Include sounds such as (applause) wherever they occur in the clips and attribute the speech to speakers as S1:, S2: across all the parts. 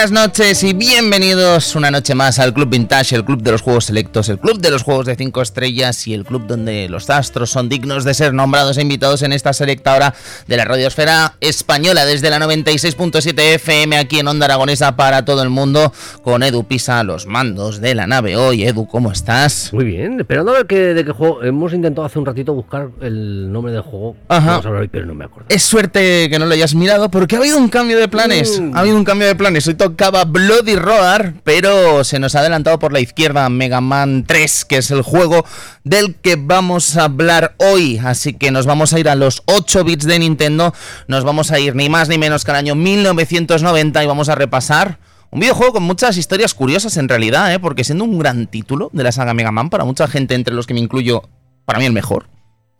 S1: buenas noches y bienvenidos una noche más al Club Vintage, el club de los juegos selectos, el club de los juegos de 5 estrellas y el club donde los astros son dignos de ser nombrados e invitados en esta selecta hora de la radiosfera española desde la 96.7 FM aquí en Onda Aragonesa para todo el mundo con Edu Pisa los mandos de la nave. Hoy, Edu, ¿cómo estás?
S2: Muy bien, esperando a ver que, de qué juego. Hemos intentado hace un ratito buscar el nombre del juego.
S1: Ajá.
S2: Vamos a hablar hoy, pero no me acuerdo.
S1: Es suerte que no lo hayas mirado porque ha habido un cambio de planes.
S2: Mm.
S1: Ha habido un cambio de planes. Hoy tocaba Bloody Roar, pero se nos ha adelantado por la izquierda Mega Man 3, que es el juego del que vamos a hablar hoy. Así que nos vamos a ir a los 8 bits de Nintendo. Nos vamos a ir ni más ni menos que al año 1990 y vamos a repasar. Un videojuego con muchas historias curiosas en realidad, ¿eh? porque siendo un gran título de la saga Mega Man, para mucha gente, entre los que me incluyo, para mí el mejor.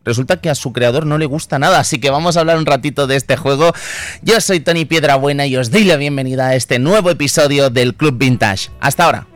S1: Resulta que a su creador no le gusta nada, así que vamos a hablar un ratito de este juego. Yo soy Tony Piedrabuena y os doy la bienvenida a este nuevo episodio del Club Vintage. Hasta ahora.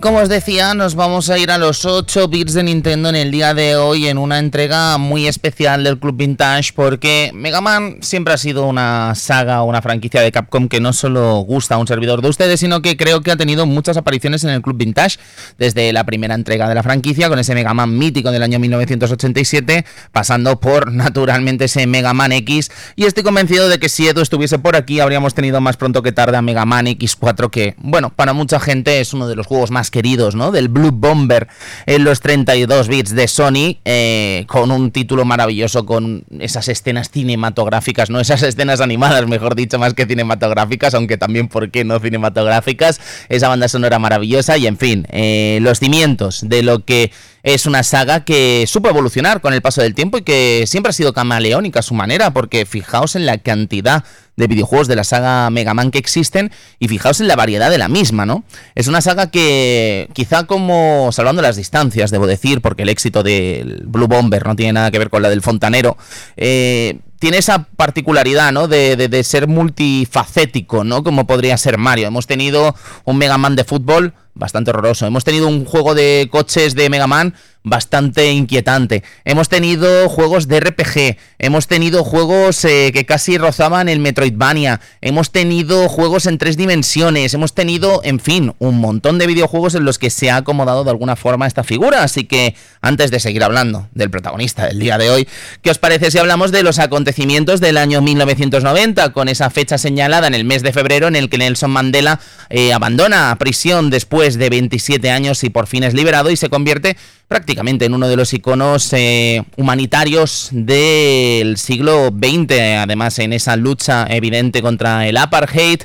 S1: Como os decía, nos vamos a ir a los 8 bits de Nintendo en el día de hoy en una entrega muy especial del Club Vintage porque Mega Man siempre ha sido una saga, una franquicia de Capcom que no solo gusta a un servidor de ustedes, sino que creo que ha tenido muchas apariciones en el Club Vintage desde la primera entrega de la franquicia con ese Mega Man mítico del año 1987, pasando por naturalmente ese Mega Man X. Y estoy convencido de que si Edu estuviese por aquí habríamos tenido más pronto que tarde a Mega Man X4 que, bueno, para mucha gente es uno de los juegos más queridos, ¿no? Del Blue Bomber en los 32 bits de Sony, eh, con un título maravilloso, con esas escenas cinematográficas, no esas escenas animadas, mejor dicho, más que cinematográficas, aunque también, ¿por qué no cinematográficas? Esa banda sonora maravillosa y, en fin, eh, los cimientos de lo que es una saga que supo evolucionar con el paso del tiempo y que siempre ha sido camaleónica a su manera, porque fijaos en la cantidad de videojuegos de la saga Mega Man que existen y fijaos en la variedad de la misma, ¿no? Es una saga que quizá como, salvando las distancias, debo decir, porque el éxito del Blue Bomber no tiene nada que ver con la del Fontanero, eh, tiene esa particularidad, ¿no? De, de, de, ser multifacético, ¿no? Como podría ser Mario. Hemos tenido un Mega Man de fútbol bastante horroroso. Hemos tenido un juego de coches de Mega Man bastante inquietante. Hemos tenido juegos de RPG, hemos tenido juegos eh, que casi rozaban el Metroidvania, hemos tenido juegos en tres dimensiones, hemos tenido, en fin, un montón de videojuegos en los que se ha acomodado de alguna forma esta figura. Así que, antes de seguir hablando del protagonista del día de hoy, ¿qué os parece si hablamos de los acontecimientos del año 1990, con esa fecha señalada en el mes de febrero en el que Nelson Mandela eh, abandona prisión después de 27 años y por fin es liberado y se convierte prácticamente en uno de los iconos eh, humanitarios del siglo XX, además en esa lucha evidente contra el apartheid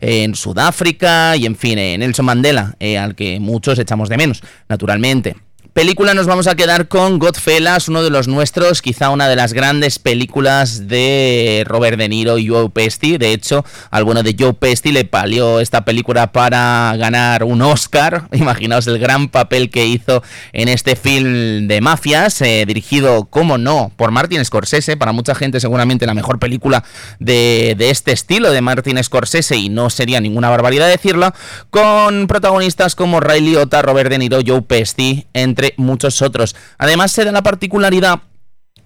S1: eh, en Sudáfrica y en fin, eh, Nelson Mandela, al que muchos echamos de menos, naturalmente. Película nos vamos a quedar con Godfellas, uno de los nuestros, quizá una de las grandes películas de Robert De Niro y Joe Pesci. De hecho, al bueno de Joe Pesci le palió esta película para ganar un Oscar. (laughs) Imaginaos el gran papel que hizo en este film de mafias, eh, dirigido, como no, por Martin Scorsese. Para mucha gente seguramente la mejor película de, de este estilo de Martin Scorsese y no sería ninguna barbaridad decirlo, con protagonistas como Ray Liotta, Robert De Niro, Joe Pesci, entre muchos otros. Además se da la particularidad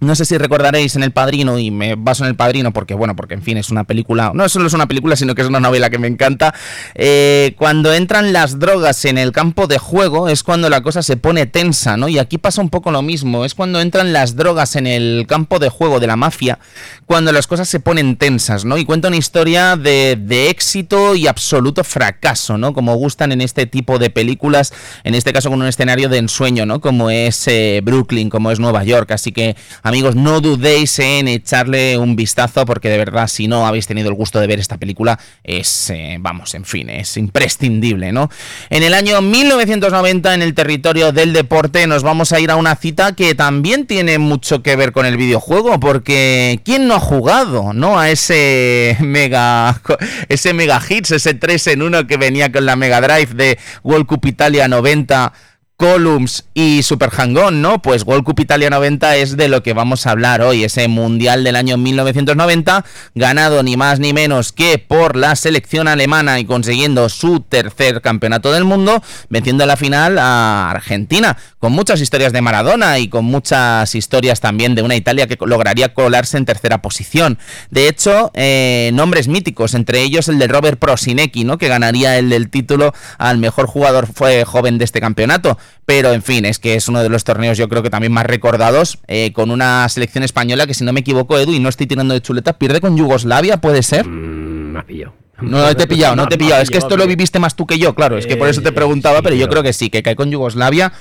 S1: no sé si recordaréis en El Padrino, y me baso en El Padrino porque, bueno, porque en fin, es una película, no solo es una película, sino que es una novela que me encanta. Eh, cuando entran las drogas en el campo de juego es cuando la cosa se pone tensa, ¿no? Y aquí pasa un poco lo mismo, es cuando entran las drogas en el campo de juego de la mafia, cuando las cosas se ponen tensas, ¿no? Y cuenta una historia de, de éxito y absoluto fracaso, ¿no? Como gustan en este tipo de películas, en este caso con un escenario de ensueño, ¿no? Como es eh, Brooklyn, como es Nueva York, así que amigos, no dudéis en echarle un vistazo porque de verdad si no habéis tenido el gusto de ver esta película es, eh, vamos, en fin, es imprescindible, ¿no? En el año 1990 en el territorio del deporte nos vamos a ir a una cita que también tiene mucho que ver con el videojuego porque ¿quién no ha jugado, no? A ese mega, ese mega hits, ese 3 en 1 que venía con la Mega Drive de World Cup Italia 90 Columns y Super Hang-On, ¿no? Pues World Cup Italia 90 es de lo que vamos a hablar hoy, ese mundial del año 1990, ganado ni más ni menos que por la selección alemana y consiguiendo su tercer campeonato del mundo, venciendo la final a Argentina, con muchas historias de Maradona y con muchas historias también de una Italia que lograría colarse en tercera posición. De hecho, eh, nombres míticos, entre ellos el de Robert Prosinecki, ¿no? Que ganaría el del título al mejor jugador joven de este campeonato. Pero en fin, es que es uno de los torneos yo creo que también más recordados, eh, con una selección española que si no me equivoco, Edu, y no estoy tirando de chuleta, pierde con Yugoslavia, ¿puede ser?
S2: Mm, me ha pillado.
S1: No te he pillado, no te he pillado. Es que esto lo viviste más tú que yo, claro. Es que por eso te
S2: Eh,
S1: preguntaba, pero yo creo que sí, que cae con Yugoslavia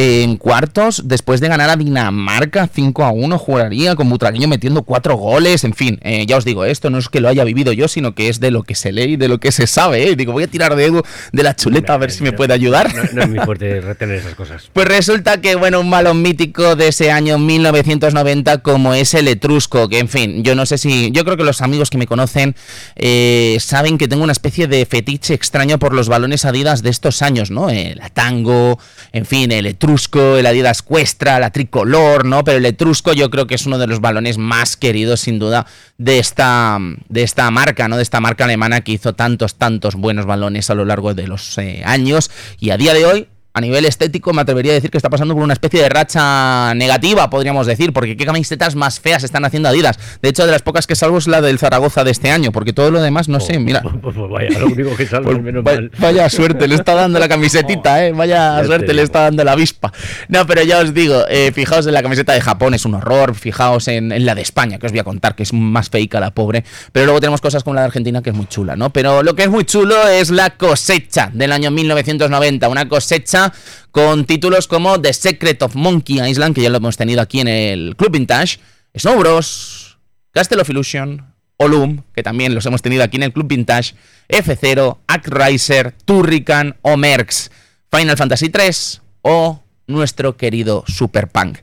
S1: en cuartos, después de ganar a Dinamarca 5 a 1, jugaría con Butragueño metiendo cuatro goles, en fin, eh, ya os digo, esto no es que lo haya vivido yo, sino que es de lo que se lee y de lo que se sabe, ¿eh? Digo, voy a tirar de Edu de la chuleta a ver si me puede ayudar.
S2: No, no es muy fuerte retener esas cosas. (laughs)
S1: Pues resulta que, bueno, un balón mítico de ese año 1990 como es el Etrusco, que en fin, yo no sé si, yo creo que los amigos que me conocen eh, saben que tengo una especie de fetiche extraño por los balones Adidas de estos años, ¿no? La Tango, en fin, el Etrusco, el Adidas Cuestra, la Tricolor, ¿no? Pero el Etrusco yo creo que es uno de los balones más queridos, sin duda, de esta, de esta marca, ¿no? De esta marca alemana que hizo tantos, tantos buenos balones a lo largo de los eh, años y a día de hoy a nivel estético me atrevería a decir que está pasando por una especie de racha negativa, podríamos decir, porque qué camisetas más feas están haciendo Adidas. De hecho, de las pocas que salvo es la del Zaragoza de este año, porque todo lo demás, no sé, mira.
S2: Pues, pues- pues vaya, lo único que salvo, (laughs)
S1: Pues
S2: menos mal.
S1: vaya suerte, le está dando la camisetita, (laughs) ¿eh? Vaya
S2: Ya te
S1: suerte le está dando la avispa. No, pero ya os digo, eh, fijaos en la camiseta de Japón, es un horror. Fijaos en, en la de España, que os voy a contar, que es más feica la pobre. Pero luego tenemos cosas como la de Argentina, que es muy chula, ¿no? Pero lo que es muy chulo es la cosecha del año 1990. Una cosecha con títulos como The Secret of Monkey Island, que ya lo hemos tenido aquí en el Club Vintage, Snow Bros, Castle of Illusion, Olum, que también los hemos tenido aquí en el Club Vintage, F0, Actriser, Turrican o Merx, Final Fantasy 3 o nuestro querido Super Punk.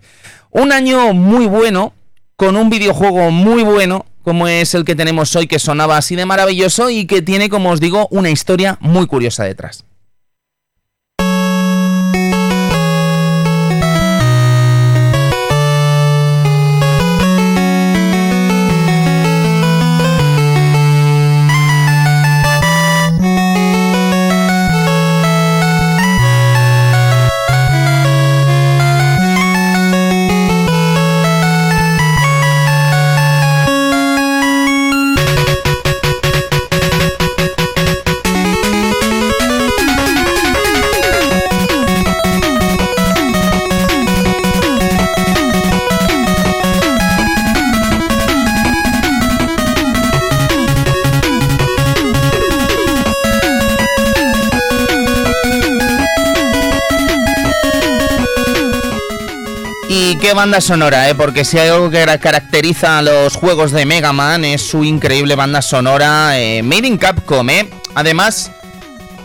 S1: Un año muy bueno, con un videojuego muy bueno, como es el que tenemos hoy, que sonaba así de maravilloso y que tiene, como os digo, una historia muy curiosa detrás. Qué banda sonora, ¿eh? Porque si hay algo que cara- caracteriza a los juegos de Mega Man es su increíble banda sonora eh, Made in Capcom, ¿eh? Además,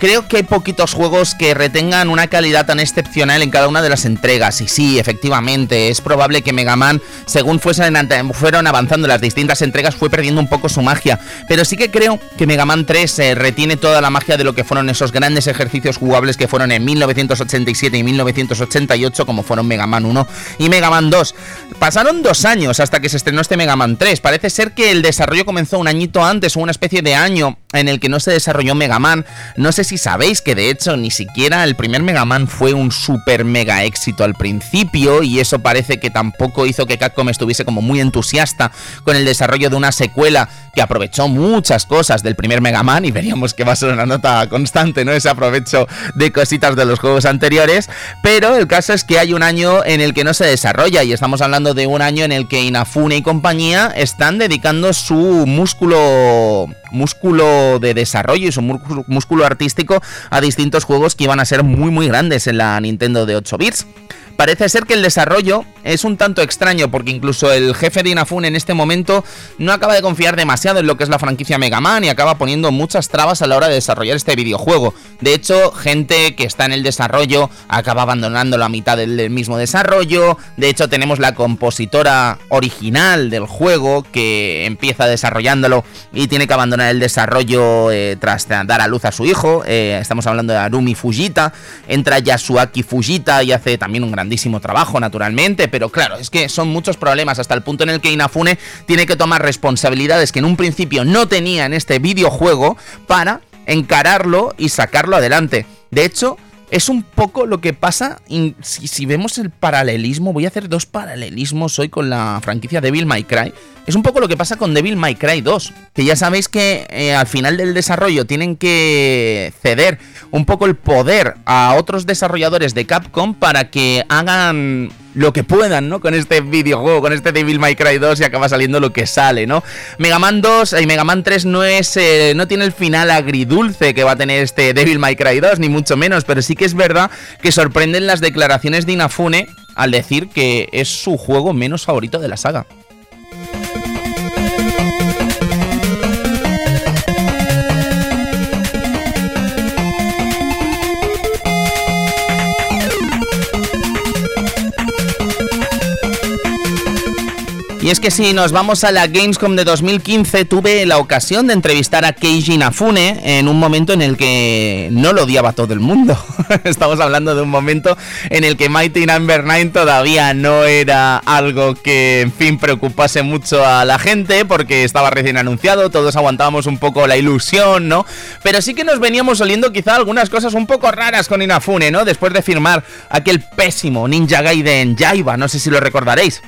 S1: creo que hay poquitos juegos que retengan una calidad tan excepcional en cada una de las entregas. Y sí, efectivamente, es probable que Mega Man, según fuesen fueron avanzando las distintas entregas, fue perdiendo un poco su magia. Pero sí que creo que Mega Man 3 eh, retiene toda la magia de lo que fueron esos grandes ejercicios jugables que fueron en 1987 y 1988, como fueron Mega Man 1 y Mega Man 2. Pasaron dos años hasta que se estrenó este Mega Man 3. Parece ser que el desarrollo comenzó un añito antes o una especie de año en el que no se desarrolló Mega Man. No sé si si sabéis que de hecho ni siquiera el primer Mega Man fue un super mega éxito al principio y eso parece que tampoco hizo que Capcom estuviese como muy entusiasta con el desarrollo de una secuela que aprovechó muchas cosas del primer Mega Man y veríamos que va a ser una nota constante, ¿no? Ese aprovecho de cositas de los juegos anteriores, pero el caso es que hay un año en el que no se desarrolla y estamos hablando de un año en el que Inafune y compañía están dedicando su músculo músculo de desarrollo y su músculo artístico a distintos juegos que iban a ser muy muy grandes en la Nintendo de 8 bits. Parece ser que el desarrollo es un tanto extraño porque incluso el jefe de Inafune en este momento no acaba de confiar demasiado en lo que es la franquicia Mega Man y acaba poniendo muchas trabas a la hora de desarrollar este videojuego. De hecho, gente que está en el desarrollo acaba abandonando la mitad del mismo desarrollo. De hecho, tenemos la compositora original del juego que empieza desarrollándolo y tiene que abandonar el desarrollo eh, tras dar a luz a su hijo. Eh, estamos hablando de Arumi Fujita. Entra Yasuaki Fujita y hace también un gran trabajo, naturalmente, pero claro, es que son muchos problemas hasta el punto en el que Inafune tiene que tomar responsabilidades que en un principio no tenía en este videojuego para encararlo y sacarlo adelante. De hecho, es un poco lo que pasa, si, vemos el paralelismo, voy a hacer dos paralelismos hoy con la franquicia Devil May Cry. Es un poco lo que pasa con Devil May Cry 2, que ya sabéis que eh, al final del desarrollo tienen que ceder un poco el poder a otros desarrolladores de Capcom para que hagan lo que puedan, ¿no? Con este videojuego, con este Devil May Cry 2 y acaba saliendo lo que sale, ¿no? Mega Man 2 y Mega Man 3 no es eh, no tiene el final agridulce que va a tener este Devil May Cry 2 ni mucho menos, pero sí que es verdad que sorprenden las declaraciones de Inafune al decir que es su juego menos favorito de la saga. Y es que si nos vamos a la Gamescom de 2015, tuve la ocasión de entrevistar a Keiji Nafune en un momento en el que no lo odiaba todo el mundo. (laughs) Estamos hablando de un momento en el que Mighty Number 9 todavía no era algo que, en fin, preocupase mucho a la gente porque estaba recién anunciado, todos aguantábamos un poco la ilusión, ¿no? Pero sí que nos veníamos oliendo quizá algunas cosas un poco raras con Inafune, ¿no? Después de firmar aquel pésimo Ninja Gaiden Jaiba, no sé si lo recordaréis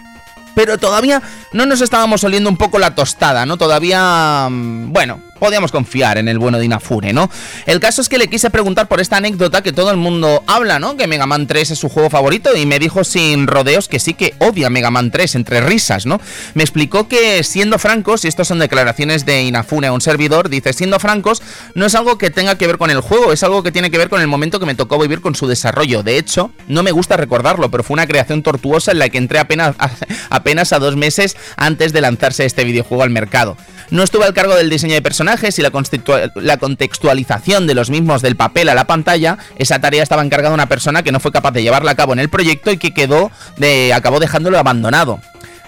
S1: pero todavía no nos estábamos oliendo un poco la tostada, ¿no? Todavía, mm, bueno, podíamos confiar en el bueno de Inafune, ¿no? El caso es que le quise preguntar por esta anécdota que todo el mundo habla, ¿no? Que Mega Man 3 es su juego favorito y me dijo sin rodeos que sí que odia Mega Man 3, entre risas, ¿no? Me explicó que siendo francos, y estas son declaraciones de Inafune a un servidor, dice, siendo francos, no es algo que tenga que ver con el juego, es algo que tiene que ver con el momento que me tocó vivir con su desarrollo. De hecho, no me gusta recordarlo, pero fue una creación tortuosa en la que entré apenas, (laughs) apenas a dos meses antes de lanzarse este videojuego al mercado. No estuve al cargo del diseño de personajes y la, la, contextualización de los mismos del papel a la pantalla. Esa tarea estaba encargada una persona que no fue capaz de llevarla a cabo en el proyecto y que quedó de, acabó dejándolo abandonado.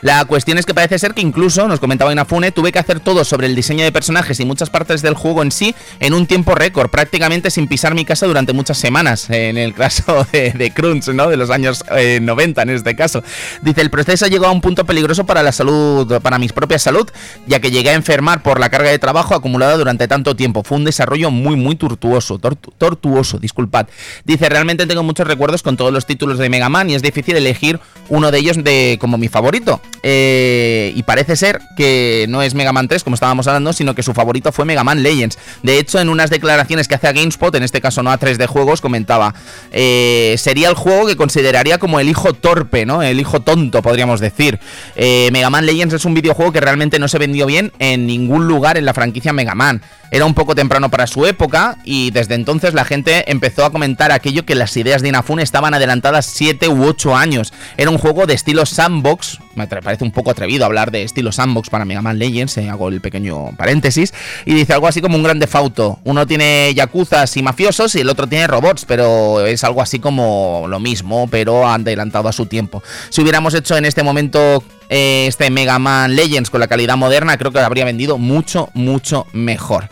S1: La cuestión es que parece ser que incluso, nos comentaba Inafune, tuve que hacer todo sobre el diseño de personajes y muchas partes del juego en sí en un tiempo récord, prácticamente sin pisar mi casa durante muchas semanas, en el caso (laughs) de, Crunch, ¿no? De los años 90 eh, en este caso. Dice, el proceso llegó a un punto peligroso para la salud, para mi propia salud, ya que llegué a enfermar por la carga de trabajo acumulada durante tanto tiempo. Fue un desarrollo muy, muy tortuoso, tortuoso, disculpad. Dice, realmente tengo muchos recuerdos con todos los títulos de Mega Man y es difícil elegir uno de ellos de, como mi favorito. Eh, y parece ser que no es Mega Man 3, como estábamos hablando, sino que su favorito fue Mega Man Legends. De hecho, en unas declaraciones que hace a GameSpot, en este caso no a 3D Juegos, comentaba: eh, sería el juego que consideraría como el hijo torpe, ¿no? El hijo tonto, podríamos decir. Eh, Mega Man Legends es un videojuego que realmente no se vendió bien en ningún lugar en la franquicia Mega Man. Era un poco temprano para su época y desde entonces la gente empezó a comentar aquello que las ideas de Inafune estaban adelantadas 7 u 8 años. Era un juego de estilo sandbox, me parece un poco atrevido hablar de estilo sandbox para Mega Man Legends, eh, hago el pequeño paréntesis, y dice algo así como un gran defauto. Uno tiene yakuzas y mafiosos y el otro tiene robots, pero es algo así como lo mismo, pero adelantado a su tiempo. Si hubiéramos hecho en este momento eh, este Mega Man Legends con la calidad moderna, creo que habría vendido mucho, mucho mejor.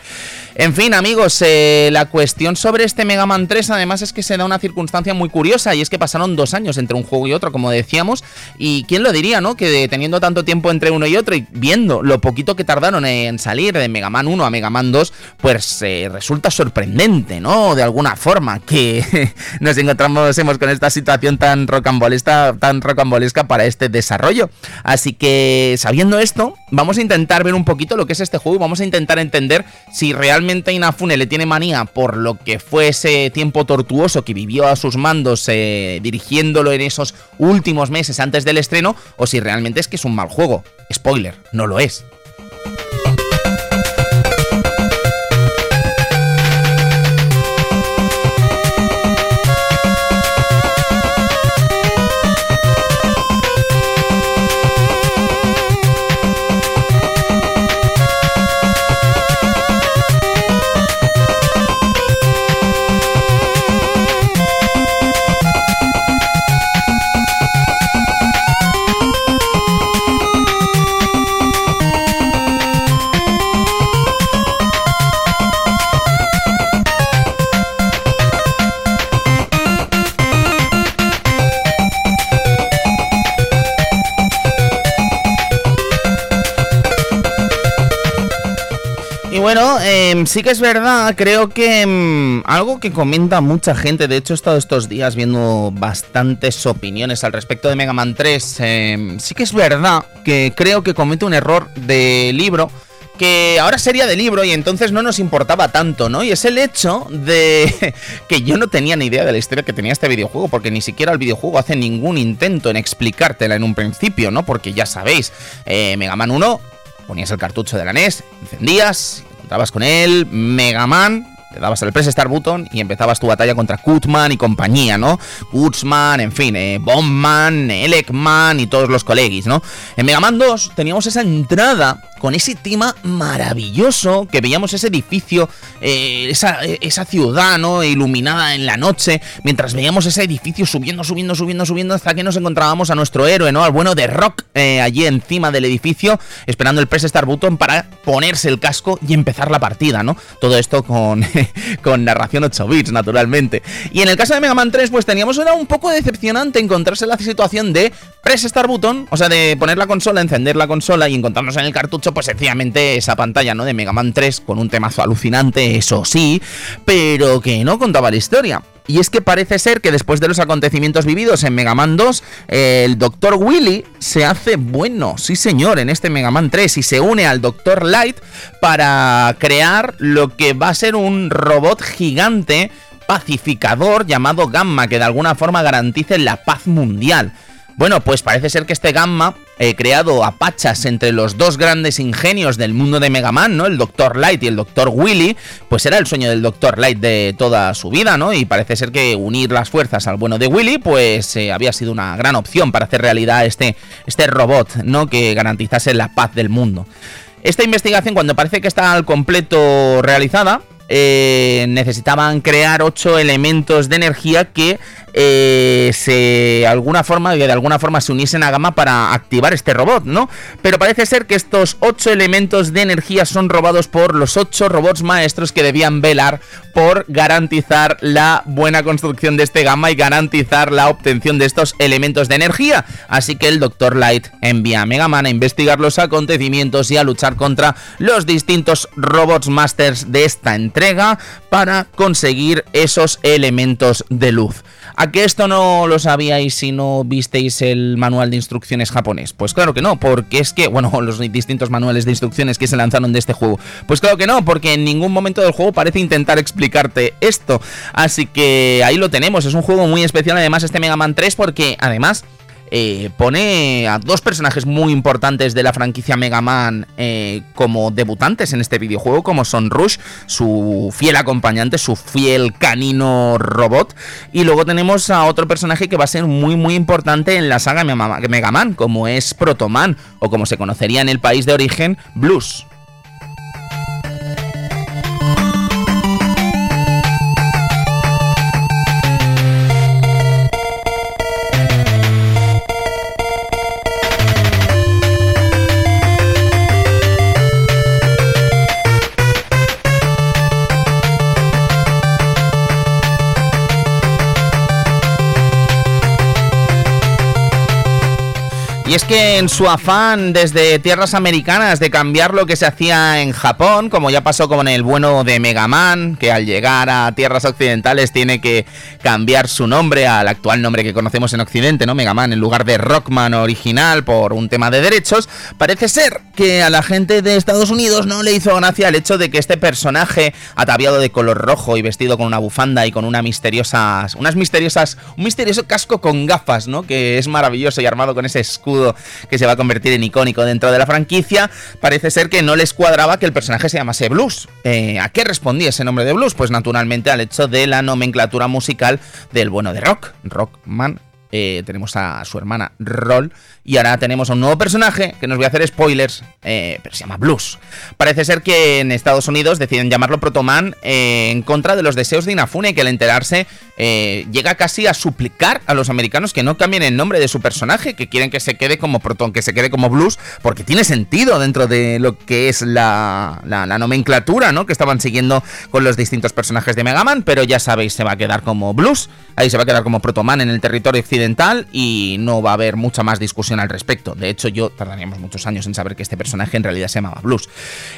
S1: En fin, amigos, eh, la cuestión sobre este Mega Man 3 además es que se da una circunstancia muy curiosa y es que pasaron dos años entre un juego y otro, como decíamos, y quién lo diría, ¿no? Que teniendo tanto tiempo entre uno y otro y viendo lo poquito que tardaron en salir de Mega Man 1 a Mega Man 2, pues eh, resulta sorprendente, ¿no? De alguna forma que (laughs) nos encontramos con esta situación tan rocambolesca, tan rocambolesca para este desarrollo. Así que sabiendo esto, vamos a intentar ver un poquito lo que es este juego y vamos a intentar entender si realmente Inafune le tiene manía por lo que fue ese tiempo tortuoso que vivió a sus mandos eh, dirigiéndolo en esos últimos meses antes del estreno o si realmente es que es un mal juego. Spoiler, no lo es. Em, sí que es verdad, creo que em, algo que comenta mucha gente, de hecho he estado estos días viendo bastantes opiniones al respecto de Mega Man 3, em, sí que es verdad que creo que comete un error de libro que ahora sería de libro y entonces no nos importaba tanto, ¿no? Y es el hecho de (laughs) que yo no tenía ni idea de la historia que tenía este videojuego, porque ni siquiera el videojuego hace ningún intento en explicártela en un principio, ¿no? Porque ya sabéis, eh, Mega Man 1 ponías el cartucho de la NES, encendías, Estabas con él, Mega Man, le dabas el Press Start Button y empezabas tu batalla contra Kutman y compañía, ¿no? Kutzman, en fin, eh, Bombman, Elekman y todos los colegis, ¿no? En Mega Man 2 teníamos esa entrada con ese tema maravilloso que veíamos ese edificio, eh, esa, esa, ciudad, ¿no? Iluminada en la noche, mientras veíamos ese edificio subiendo, subiendo, subiendo, subiendo, hasta que nos encontrábamos a nuestro héroe, ¿no? Al bueno de Rock eh, allí encima del edificio, esperando el Press Start Button para ponerse el casco y empezar la partida, ¿no? Todo esto con, (laughs) con narración 8 bits, naturalmente. Y en el caso de Mega Man 3, pues teníamos era un poco decepcionante encontrarse la situación de Press Start Button, o sea, de poner la consola, encender la consola y encontrarnos en el cartucho pues sencillamente esa pantalla, ¿no? De Mega Man 3 con un temazo alucinante, eso sí, pero que no contaba la historia. Y es que parece ser que después de los acontecimientos vividos en Mega Man 2, el Dr. Willy se hace bueno, sí señor, en este Mega Man 3 y se une al Dr. Light para crear lo que va a ser un robot gigante pacificador llamado Gamma, que de alguna forma garantice la paz mundial. Bueno, pues parece ser que este Gamma, eh, creado a pachas entre los dos grandes ingenios del mundo de Mega Man, ¿no? El Dr. Light y el Dr. Willy, pues era el sueño del Dr. Light de toda su vida, ¿no? Y parece ser que unir las fuerzas al bueno de Willy, pues eh, había sido una gran opción para hacer realidad este, este robot, ¿no? Que garantizase la paz del mundo. Esta investigación, cuando parece que está al completo realizada, eh, necesitaban crear ocho elementos de energía que eh, se alguna forma de alguna forma se uniesen a Gama para activar este robot, ¿no? Pero parece ser que estos ocho elementos de energía son robados por los ocho robots maestros que debían velar por garantizar la buena construcción de este Gamma y garantizar la obtención de estos elementos de energía. Así que el Dr. Light envía a Mega Man a investigar los acontecimientos y a luchar contra los distintos robots masters de esta entrega para conseguir esos elementos de luz. ¿A que esto no lo sabíais si no visteis el manual de instrucciones japonés? Pues claro que no, porque es que, bueno, (laughs) los distintos manuales de instrucciones que se lanzaron de este juego. Pues claro que no, porque en ningún momento del juego parece intentar explicarte esto. Así que ahí lo tenemos, es un juego muy especial además este Mega Man 3 porque además eh, pone a dos personajes muy importantes de la franquicia Mega Man eh, como debutantes en este videojuego, como son Rush, su fiel acompañante, su fiel canino robot, y luego tenemos a otro personaje que va a ser muy muy importante en la saga Mega Man, como es Protoman, o como se conocería en el país de origen, Blues. Y es que en su afán desde tierras americanas de cambiar lo que se hacía en Japón, como ya pasó con el bueno de Mega Man, que al llegar a tierras occidentales tiene que cambiar su nombre al actual nombre que conocemos en Occidente, ¿no? Mega Man en lugar de Rockman original por un tema de derechos, parece ser que a la gente de Estados Unidos no le hizo gracia el hecho de que este personaje ataviado de color rojo y vestido con una bufanda y con una misteriosas, unas misteriosas, un misterioso casco con gafas, ¿no? Que es maravilloso y armado con ese escudo que se va a convertir en icónico dentro de la franquicia, parece ser que no les cuadraba que el personaje se llamase Blues. Eh, ¿A qué respondía ese nombre de Blues? Pues naturalmente al hecho de la nomenclatura musical del bueno de Rock, Rockman. Eh, tenemos a su hermana Roll y ahora tenemos a un nuevo personaje que nos voy a hacer spoilers, eh, pero se llama Blues. Parece ser que en Estados Unidos deciden llamarlo Protoman eh, en contra de los deseos de Inafune, que al enterarse eh, llega casi a suplicar a los americanos que no cambien el nombre de su personaje, que quieren que se quede como Proton, que se quede como Blues, porque tiene sentido dentro de lo que es la, la, la nomenclatura ¿no? que estaban siguiendo con los distintos personajes de Mega Man, pero ya sabéis, se va a quedar como Blues, ahí se va a quedar como Protoman en el territorio occidental y no va a haber mucha más discusión al respecto. De hecho, yo tardaríamos muchos años en saber que este personaje en realidad se llamaba Blues.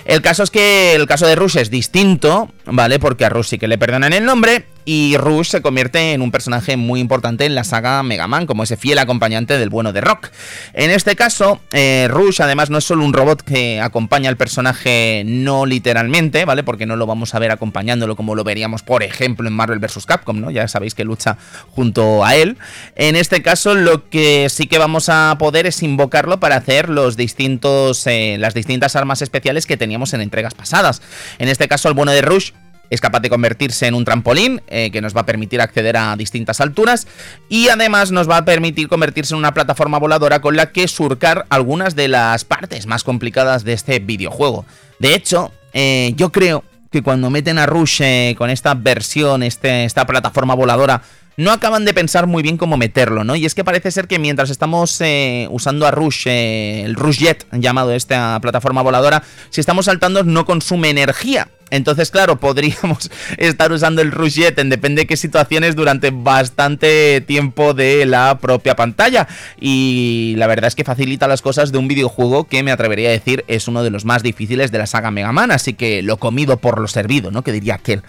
S1: El caso es que el caso de Rush es distinto, ¿vale? Porque a Rush sí que le perdonan el nombre y Rush se convierte en un personaje muy importante en la saga Mega Man, como ese fiel acompañante del bueno de Rock. En este caso, eh, Rush además no es solo un robot que acompaña al personaje no literalmente, ¿vale? Porque no lo vamos a ver acompañándolo como lo veríamos, por ejemplo, en Marvel vs. Capcom, ¿no? Ya sabéis que lucha junto a él. En este caso, lo que sí que vamos a poder es invocarlo para hacer los distintos, eh, las distintas armas especiales que teníamos en entregas pasadas. En este caso, el bueno de Rush es capaz de convertirse en un trampolín eh, que nos va a permitir acceder a distintas alturas y además nos va a permitir convertirse en una plataforma voladora con la que surcar algunas de las partes más complicadas de este videojuego. De hecho, eh, yo creo que cuando meten a Rush eh, con esta versión, este, esta plataforma voladora, no acaban de pensar muy bien cómo meterlo, ¿no? Y es que parece ser que mientras estamos usando a Rush, el Rush Jet, llamado esta plataforma voladora, si estamos saltando no consume energía. Entonces, claro, podríamos (laughs) estar usando el Jet en depende de qué situaciones durante bastante tiempo de la propia pantalla. Y la verdad es que facilita las cosas de un videojuego que me atrevería a decir es uno de los más difíciles de la saga Mega Man. Así que lo comido por lo servido, ¿no? Que diría aquel.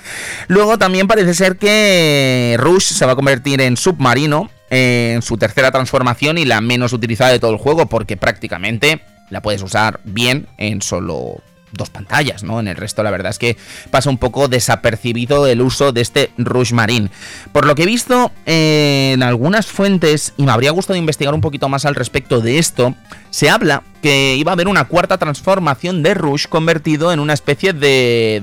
S1: Luego también parece ser que Rush se va a convertir en submarino en su tercera transformación y la menos utilizada de todo el juego porque prácticamente la puedes usar bien en solo dos pantallas, ¿no? En el resto, la verdad es que pasa un poco desapercibido el uso de este Rush Marine. Por lo que he visto eh, en algunas fuentes, y me habría gustado investigar un poquito más al respecto de esto, se habla que iba a haber una cuarta transformación de Rush convertido en una especie de,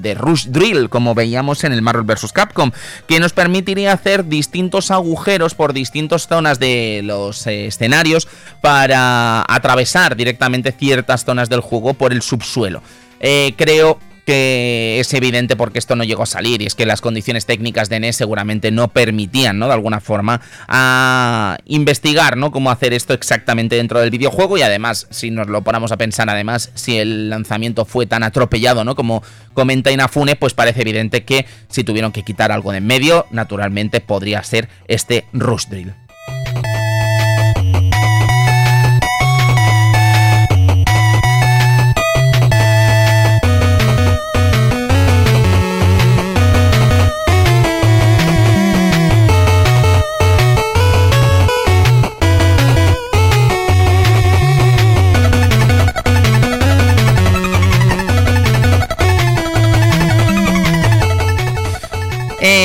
S1: de, Rush Drill, como veíamos en el Marvel vs. Capcom, que nos permitiría hacer distintos agujeros por distintas zonas de los eh, escenarios para atravesar directamente ciertas zonas del juego por el subsuelo. Eh, creo que es evidente porque esto no llegó a salir y es que las condiciones técnicas de NES seguramente no permitían, ¿no? De alguna forma a investigar, ¿no? Cómo hacer esto exactamente dentro del videojuego y además, si nos lo ponemos a pensar además, si el lanzamiento fue tan atropellado, ¿no? Como comenta Inafune, pues parece evidente que si tuvieron que quitar algo de en medio, naturalmente podría ser este Rush Drill.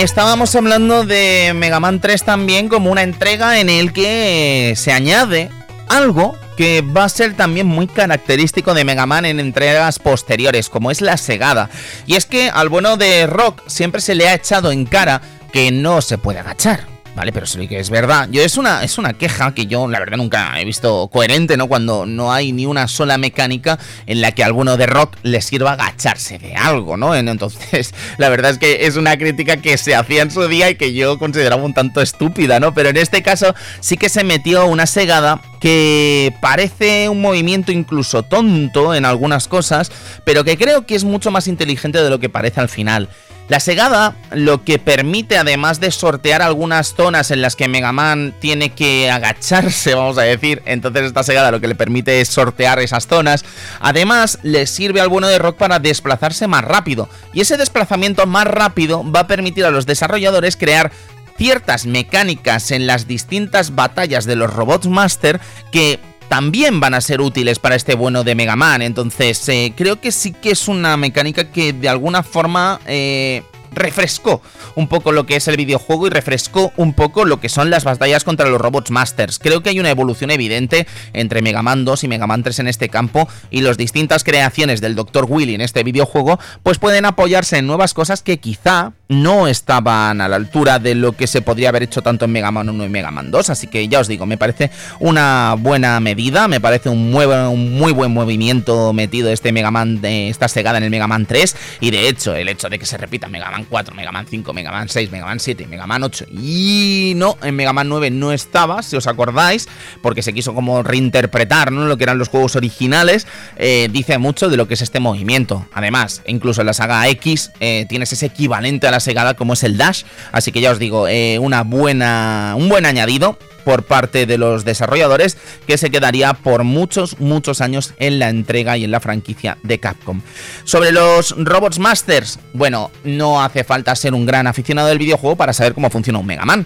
S1: Estábamos hablando de Mega Man 3 también como una entrega en el que se añade algo que va a ser también muy característico de Mega Man en entregas posteriores, como es la segada. Y es que al bueno de Rock siempre se le ha echado en cara que no se puede agachar. ¿Vale? Pero sí que es verdad. Yo es una, es una queja que yo, la verdad, nunca he visto coherente, ¿no? Cuando no hay ni una sola mecánica en la que a alguno de rock le sirva agacharse de algo, ¿no? Entonces, (laughs) la verdad es que es una crítica que se hacía en su día y que yo consideraba un tanto estúpida, ¿no? Pero en este caso sí que se metió una segada que parece un movimiento incluso tonto en algunas cosas, pero que creo que es mucho más inteligente de lo que parece al final. La segada lo que permite, además de sortear algunas zonas en las que Mega Man tiene que agacharse, (laughs) vamos a decir, entonces esta segada lo que le permite es sortear esas zonas, además le sirve al bueno de Rock para desplazarse más rápido. Y ese desplazamiento más rápido va a permitir a los desarrolladores crear ciertas mecánicas en las distintas batallas de los Robots Master que también van a ser útiles para este bueno de Mega Man. Entonces, eh, creo que sí que es una mecánica que de alguna forma eh, refrescó un poco lo que es el videojuego y refrescó un poco lo que son las batallas contra los Robots Masters. Creo que hay una evolución evidente entre Mega Man 2 y Mega Man 3 en este campo y las distintas creaciones del Dr. Willy en este videojuego pues pueden apoyarse en nuevas cosas que quizá no estaban a la altura de lo que se podría haber hecho tanto en Mega Man 1 y Mega Man 2, así que ya os digo, me parece una buena medida, me parece un muy, buen movimiento metido este Mega Man, de esta segada en el Mega Man 3 y de hecho el hecho de que se repita Mega Man 4, Mega Man 5, Mega Man 6, Mega Man 7 Mega Man 8 y no, en Mega Man 9 no estaba, si os acordáis, porque se quiso como reinterpretar ¿no? lo que eran los juegos originales, eh, dice mucho de lo que es este movimiento. Además, incluso en la saga X eh, tienes ese equivalente a la segada como es el Dash. Así que ya os digo, eh, una buena, un buen añadido por parte de los desarrolladores que se quedaría por muchos, muchos años en la entrega y en la franquicia de Capcom. Sobre los Robots Masters, bueno, no hace falta ser un gran aficionado del videojuego para saber cómo funciona un Mega Man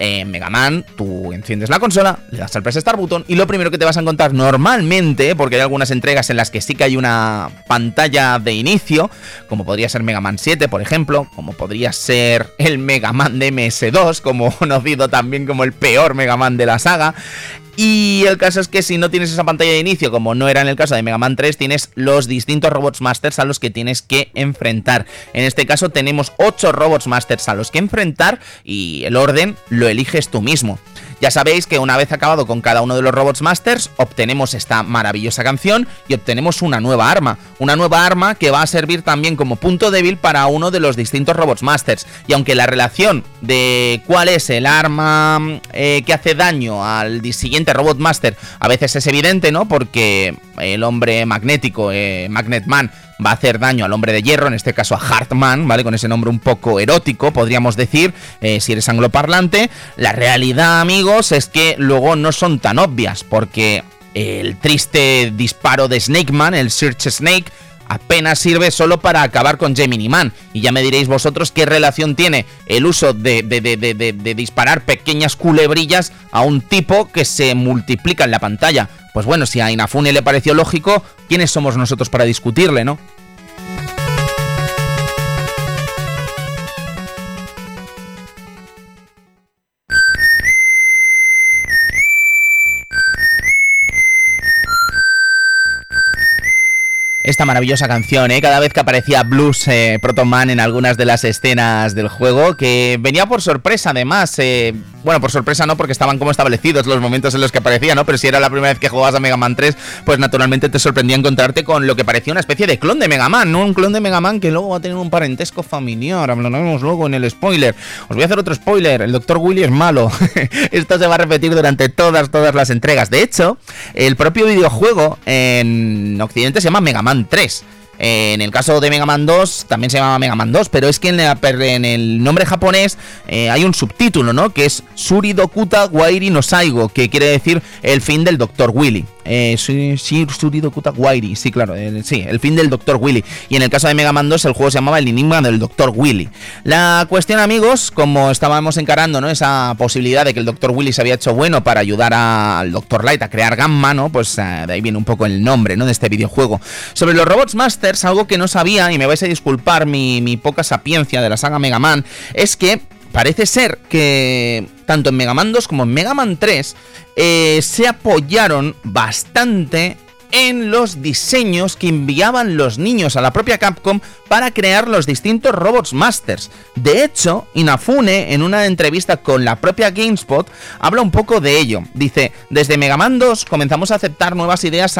S1: en Mega Man, tú enciendes la consola, le das al press start button y lo primero que te vas a encontrar normalmente, porque hay algunas entregas en las que sí que hay una pantalla de inicio, como podría ser Mega Man 7, por ejemplo, como podría ser el Mega Man de MS2, como (laughs) conocido también como el peor Mega Man de la saga. Y el caso es que si no tienes esa pantalla de inicio, como no era en el caso de Mega Man 3, tienes los distintos Robots Masters a los que tienes que enfrentar. En este caso tenemos 8 Robots Masters a los que enfrentar y el orden lo eliges tú mismo. Ya sabéis que una vez acabado con cada uno de los Robots Masters, obtenemos esta maravillosa canción y obtenemos una nueva arma. Una nueva arma que va a servir también como punto débil para uno de los distintos Robots Masters. Y aunque la relación de cuál es el arma eh, que hace daño al siguiente Robot Master a veces es evidente, ¿no? Porque el hombre magnético, eh, Magnet Man, va a hacer daño al hombre de hierro, en este caso a Hartman, ¿vale? Con ese nombre un poco erótico, podríamos decir, eh, si eres angloparlante. La realidad, amigos, es que luego no son tan obvias, porque el triste disparo de Snake Man, el Search Snake, apenas sirve solo para acabar con Gemini Man. Y ya me diréis vosotros qué relación tiene el uso de, de, disparar pequeñas culebrillas a un tipo que se multiplica en la pantalla. Pues bueno, si a Inafune le pareció lógico, ¿quiénes somos nosotros para discutirle, no? Esta maravillosa canción, ¿eh? Cada vez que aparecía Blues eh, Proton Man en algunas de las escenas del juego, que venía por sorpresa además. Eh, bueno, por sorpresa no, porque estaban como establecidos los momentos en los que aparecía, ¿no? Pero si era la primera vez que jugabas a Mega Man 3, pues naturalmente te sorprendía encontrarte con lo que parecía una especie de clon de Mega Man, ¿no? Un clon de Mega Man que luego va a tener un parentesco familiar. Hablaremos luego en el spoiler. Os voy a hacer otro spoiler. El Dr. Willy es malo. (laughs) Esto se va a repetir durante todas, todas las entregas. De hecho, el propio videojuego en Occidente se llama Mega Man 3. En el caso de Mega Man 2 también se llama Mega Man 2, pero es que en, el nombre japonés eh, hay un subtítulo, ¿no? Que es Suri Dokuta Wairi no Saigo, que quiere decir el fin del Dr. Willy. Eh, Suri Dokuta Wairi, sí, claro, sí, el fin del Dr. Willy. Y en el caso de Mega Man 2 el juego se llamaba El Enigma del Dr. Willy. La cuestión, amigos, como estábamos encarando, ¿no? Esa posibilidad de que el Dr. Willy se había hecho bueno para ayudar al Dr. Light a crear Gamma, ¿no? Pues eh, de ahí viene un poco el nombre, ¿no? De este videojuego. Sobre los Robots Master algo que no sabía, y me vais a disculpar mi, poca sapiencia de la saga Mega Man, es que parece ser que tanto en Mega Man 2 como en Mega Man 3 eh, se apoyaron bastante en los diseños que enviaban los niños a la propia Capcom para crear los distintos Robots Masters. De hecho, Inafune, en una entrevista con la propia GameSpot, habla un poco de ello. Dice, desde Mega Man 2 comenzamos a aceptar nuevas ideas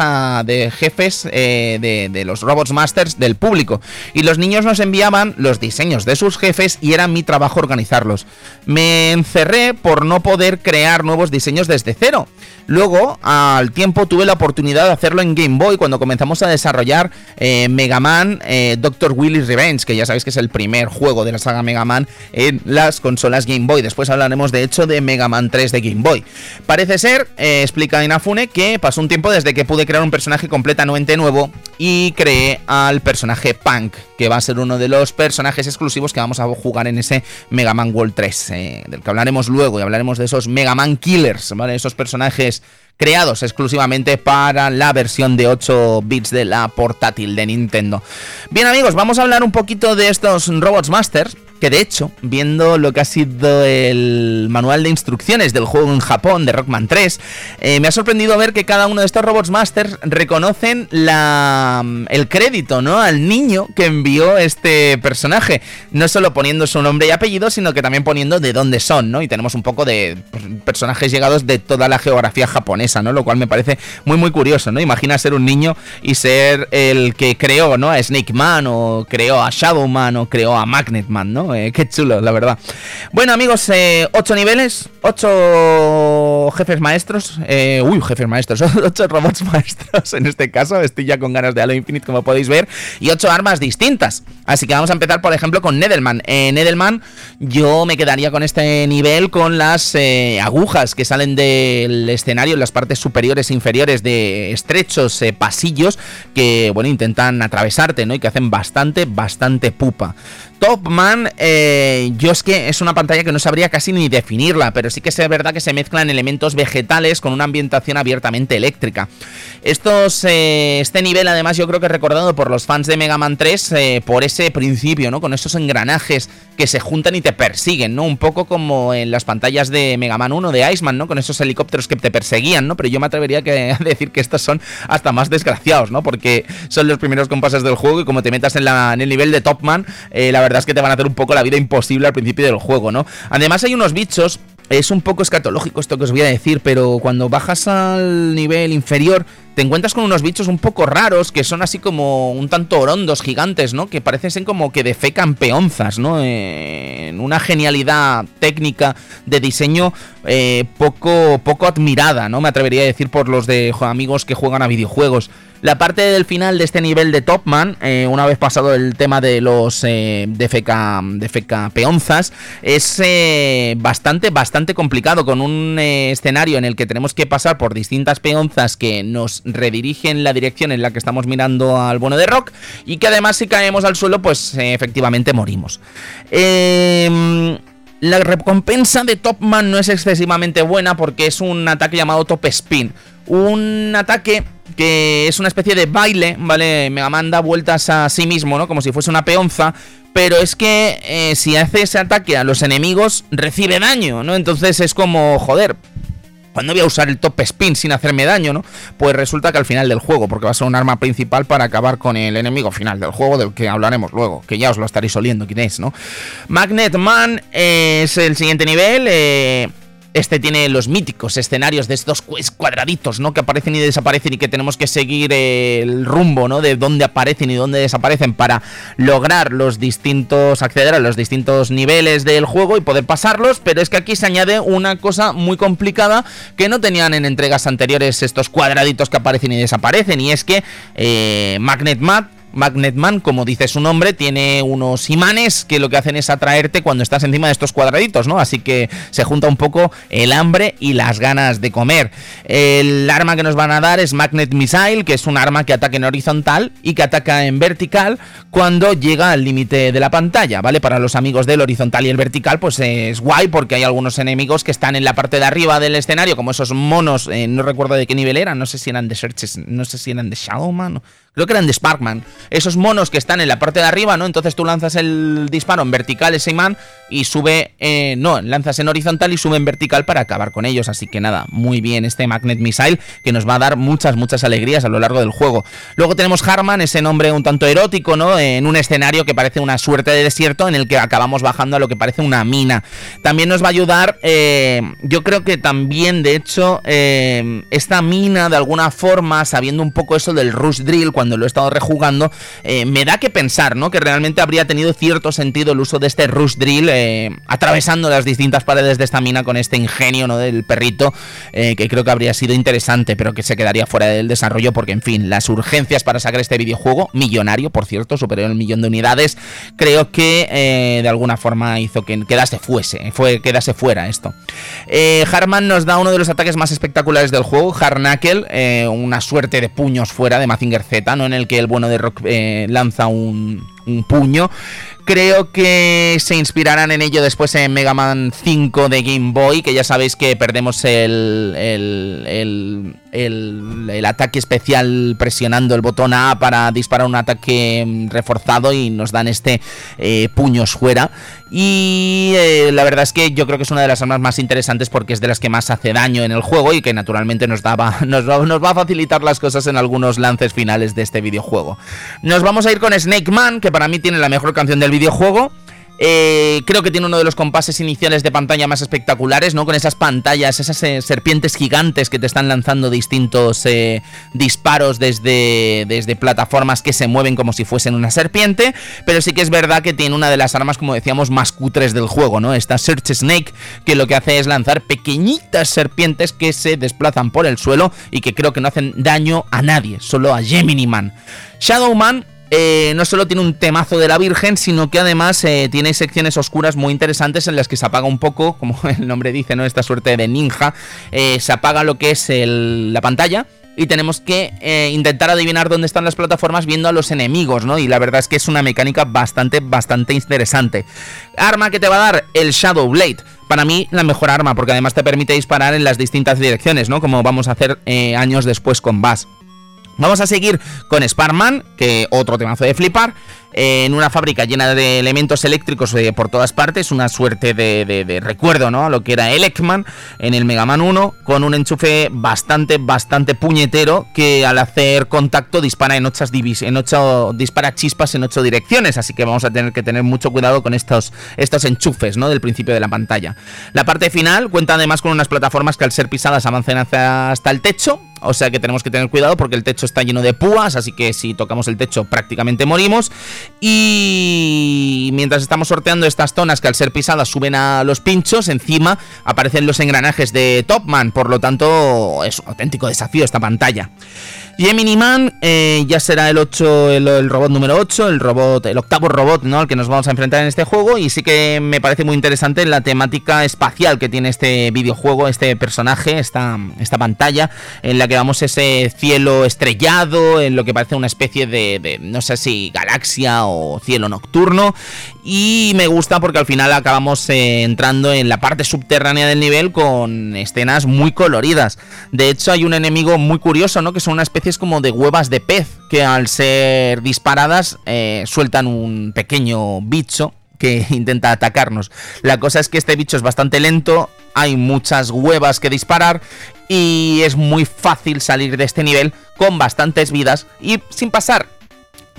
S1: de jefes eh, de, de los Robots Masters del público, y los niños nos enviaban los diseños de sus jefes y era mi trabajo organizarlos. Me encerré por no poder crear nuevos diseños desde cero. Luego, al tiempo, tuve la oportunidad de hacerlo en Game Boy cuando comenzamos a desarrollar eh, Mega Man eh, Dr. Willy's Revenge, que ya sabéis que es el primer juego de la saga Mega Man en las consolas Game Boy. Después hablaremos, de hecho, de Mega Man 3 de Game Boy. Parece ser, eh, explica Inafune, que pasó un tiempo desde que pude crear un personaje completamente nuevo y creé al personaje Punk, que va a ser uno de los personajes exclusivos que vamos a jugar en ese Mega Man World 3, del que hablaremos luego y hablaremos de esos Mega Man Killers, ¿vale? Esos personajes creados exclusivamente para la versión de 8 bits de la portátil de Nintendo. Bien amigos, vamos a hablar un poquito de estos Robots Masters que de hecho, viendo lo que ha sido el manual de instrucciones del juego en Japón de Rockman 3, eh, me ha sorprendido ver que cada uno de estos Robots Masters reconocen la, el crédito ¿no? al niño que envió este personaje. No solo poniendo su nombre y apellido, sino que también poniendo de dónde son, ¿no? Y tenemos un poco de personajes llegados de toda la geografía japonesa, ¿no? Lo cual me parece muy, muy curioso, ¿no? Imagina ser un niño y ser el que creó, ¿no? A Snake Man, o creó a Shadow Man, o creó a Magnet Man, ¿no? Eh, qué chulo, la verdad. Bueno, amigos, eh, ocho niveles, ocho jefes maestros. Eh, uy, jefes maestros, (laughs) ocho robots maestros en este caso. Estoy ya con ganas de Halo Infinite, como podéis ver. Y ocho armas distintas. Así que vamos a empezar, por ejemplo, con Nedelman. En Nedelman, yo me quedaría con este nivel con las agujas que salen del escenario en las partes superiores e inferiores de estrechos pasillos que, bueno, intentan atravesarte, ¿no? Y que hacen bastante, bastante pupa. Topman, eh, yo es que es una pantalla que no sabría casi ni definirla, pero sí que es verdad que se mezclan elementos vegetales con una ambientación abiertamente eléctrica. Estos, eh, este nivel además yo creo que es recordado por los fans de Mega Man 3 eh, por ese principio, ¿no? Con esos engranajes que se juntan y te persiguen, ¿no? Un poco como en las pantallas de Mega Man 1 de Iceman, ¿no? Con esos helicópteros que te perseguían, ¿no? Pero yo me atrevería (laughs) a decir que estos son hasta más desgraciados, ¿no? Porque son los primeros compases del juego y como te metas en, el nivel de Topman, la verdad verdad es que te van a hacer un poco la vida imposible al principio del juego, ¿no? Además hay unos bichos es un poco escatológico esto que os voy a decir, pero cuando bajas al nivel inferior te encuentras con unos bichos un poco raros que son así como un tanto orondos gigantes, ¿no? Que parecen como que defecan peonzas, ¿no? en una genialidad técnica de diseño eh, poco, poco admirada, ¿no? Me atrevería a decir por los de amigos que juegan a videojuegos. La parte del final de este nivel de Topman, eh, una vez pasado el tema de los eh, de, feca, peonzas, es eh, bastante, bastante complicado con un escenario en el que tenemos que pasar por distintas peonzas que nos redirigen la dirección en la que estamos mirando al bueno de Rock y que además si caemos al suelo pues efectivamente morimos. Em, la recompensa de Topman no es excesivamente buena porque es un ataque llamado Top Spin. Un ataque que es una especie de baile, ¿vale? Me manda vueltas a sí mismo, ¿no? Como si fuese una peonza. Pero es que eh, si hace ese ataque a los enemigos, recibe daño, ¿no? Entonces es como, joder, ¿Cuándo voy a usar el top spin sin hacerme daño, no? Pues resulta que al final del juego, porque va a ser un arma principal para acabar con el enemigo final del juego, del que hablaremos luego, que ya os lo estaréis oliendo quién es, ¿no? Magnet Man es el siguiente nivel, eh, este tiene los míticos escenarios de estos cuadraditos, ¿no? Que aparecen y desaparecen y que tenemos que seguir el rumbo, ¿no? De dónde aparecen y dónde desaparecen para lograr los distintos, acceder a los distintos niveles del juego y poder pasarlos. Pero es que aquí se añade una cosa muy complicada que no tenían en entregas anteriores estos cuadraditos que aparecen y desaparecen. Y es que eh, Magnet Mat Magnetman, como dice su nombre, tiene unos imanes que lo que hacen es atraerte cuando estás encima de estos cuadraditos, ¿no? Así que se junta un poco el hambre y las ganas de comer. El arma que nos van a dar es Magnet Missile, que es un arma que ataca en horizontal y que ataca en vertical cuando llega al límite de la pantalla, ¿vale? Para los amigos del horizontal y el vertical, pues es guay porque hay algunos enemigos que están en la parte de arriba del escenario, como esos monos, eh, no recuerdo de qué nivel eran, no sé si eran de Searches, no sé si eran de Shadowman creo que eran de Sparkman, esos monos que están en la parte de arriba, ¿no? Entonces tú lanzas el disparo en vertical ese imán y sube, eh, no, lanzas en horizontal y sube en vertical para acabar con ellos, así que nada, muy bien este Magnet Missile que nos va a dar muchas, muchas alegrías a lo largo del juego. Luego tenemos Harman, ese nombre un tanto erótico, ¿no? En un escenario que parece una suerte de desierto en el que acabamos bajando a lo que parece una mina. También nos va a ayudar, eh, yo creo que también, de hecho, eh, esta mina de alguna forma, sabiendo un poco eso del Rush Drill, cuando lo he estado rejugando, eh, me da que pensar, ¿no? Que realmente habría tenido cierto sentido el uso de este Rush Drill atravesando las distintas paredes de esta mina con este ingenio, ¿no? Del perrito, que creo que habría sido interesante, pero que se quedaría fuera del desarrollo porque, en fin, las urgencias para sacar este videojuego, millonario, por cierto, superior al millón de unidades, creo que de alguna forma hizo que quedase fuese, fue, quedase fuera esto. Eh, Harman nos da uno de los ataques más espectaculares del juego, Harnakel, eh, una suerte de puños fuera de Mazinger Z, En el que el bueno de Rock eh, lanza un, puño Creo que se inspirarán en ello después en Mega Man 5 de Game Boy, que ya sabéis que perdemos el, el, el, ataque especial presionando el botón A para disparar un ataque reforzado y nos dan este eh, puños fuera. Y eh, la verdad es que yo creo que es una de las armas más interesantes porque es de las que más hace daño en el juego y que naturalmente nos, (laughs) nos va a facilitar las cosas en algunos lances finales de este videojuego. Nos vamos a ir con Snake Man, que para mí tiene la mejor canción del videojuego. Eh, creo que tiene uno de los compases iniciales de pantalla más espectaculares, ¿no? Con esas pantallas, esas eh, serpientes gigantes que te están lanzando distintos eh, disparos desde, desde plataformas que se mueven como si fuesen una serpiente. Pero sí que es verdad que tiene una de las armas, como decíamos, más cutres del juego, ¿no? Esta Search Snake, que lo que hace es lanzar pequeñitas serpientes que se desplazan por el suelo y que creo que no hacen daño a nadie, solo a Gemini Man. Shadow Man eh, no solo tiene un temazo de la Virgen, sino que además eh, tiene secciones oscuras muy interesantes en las que se apaga un poco, (laughs) como el nombre dice, ¿no? Esta suerte de ninja. Eh, se apaga lo que es la pantalla y tenemos que intentar adivinar dónde están las plataformas viendo a los enemigos, ¿no? Y la verdad es que es una mecánica bastante, bastante interesante. Arma que te va a dar el Shadow Blade. Para mí, la mejor arma, porque además te permite disparar en las distintas direcciones, ¿no? Como vamos a hacer años después con Bass. Vamos a seguir con Sparman, que otro temazo de flipar en una fábrica llena de elementos eléctricos eh, por todas partes, una suerte de, recuerdo, ¿no? A lo que era el Ekman en el Mega Man 1, con un enchufe bastante, bastante puñetero que al hacer contacto dispara en ocho, en dispara chispas en ocho direcciones, así que vamos a tener que tener mucho cuidado con estos, estos enchufes, ¿no? Del principio de la pantalla. La parte final cuenta además con unas plataformas que al ser pisadas avancen hasta el techo, o sea que tenemos que tener cuidado porque el techo está lleno de púas, así que si tocamos el techo prácticamente morimos. Y mientras estamos sorteando estas zonas que al ser pisadas suben a los pinchos, encima aparecen los engranajes de Topman, por lo tanto es un auténtico desafío esta pantalla. Gemini Man eh, ya será el 8, el, robot número 8, el robot, el octavo robot, ¿no? Al que nos vamos a enfrentar en este juego. Y sí que me parece muy interesante la temática espacial que tiene este videojuego, este personaje, esta, esta pantalla, en la que vamos ese cielo estrellado, en lo que parece una especie de, no sé si galaxia o cielo nocturno. Y me gusta porque al final acabamos eh, entrando en la parte subterránea del nivel con escenas muy coloridas. De hecho, hay un enemigo muy curioso, ¿no? Que son una especie como de huevas de pez que al ser disparadas eh, sueltan un pequeño bicho que (laughs) intenta atacarnos. La cosa es que este bicho es bastante lento, hay muchas huevas que disparar y es muy fácil salir de este nivel con bastantes vidas y sin pasar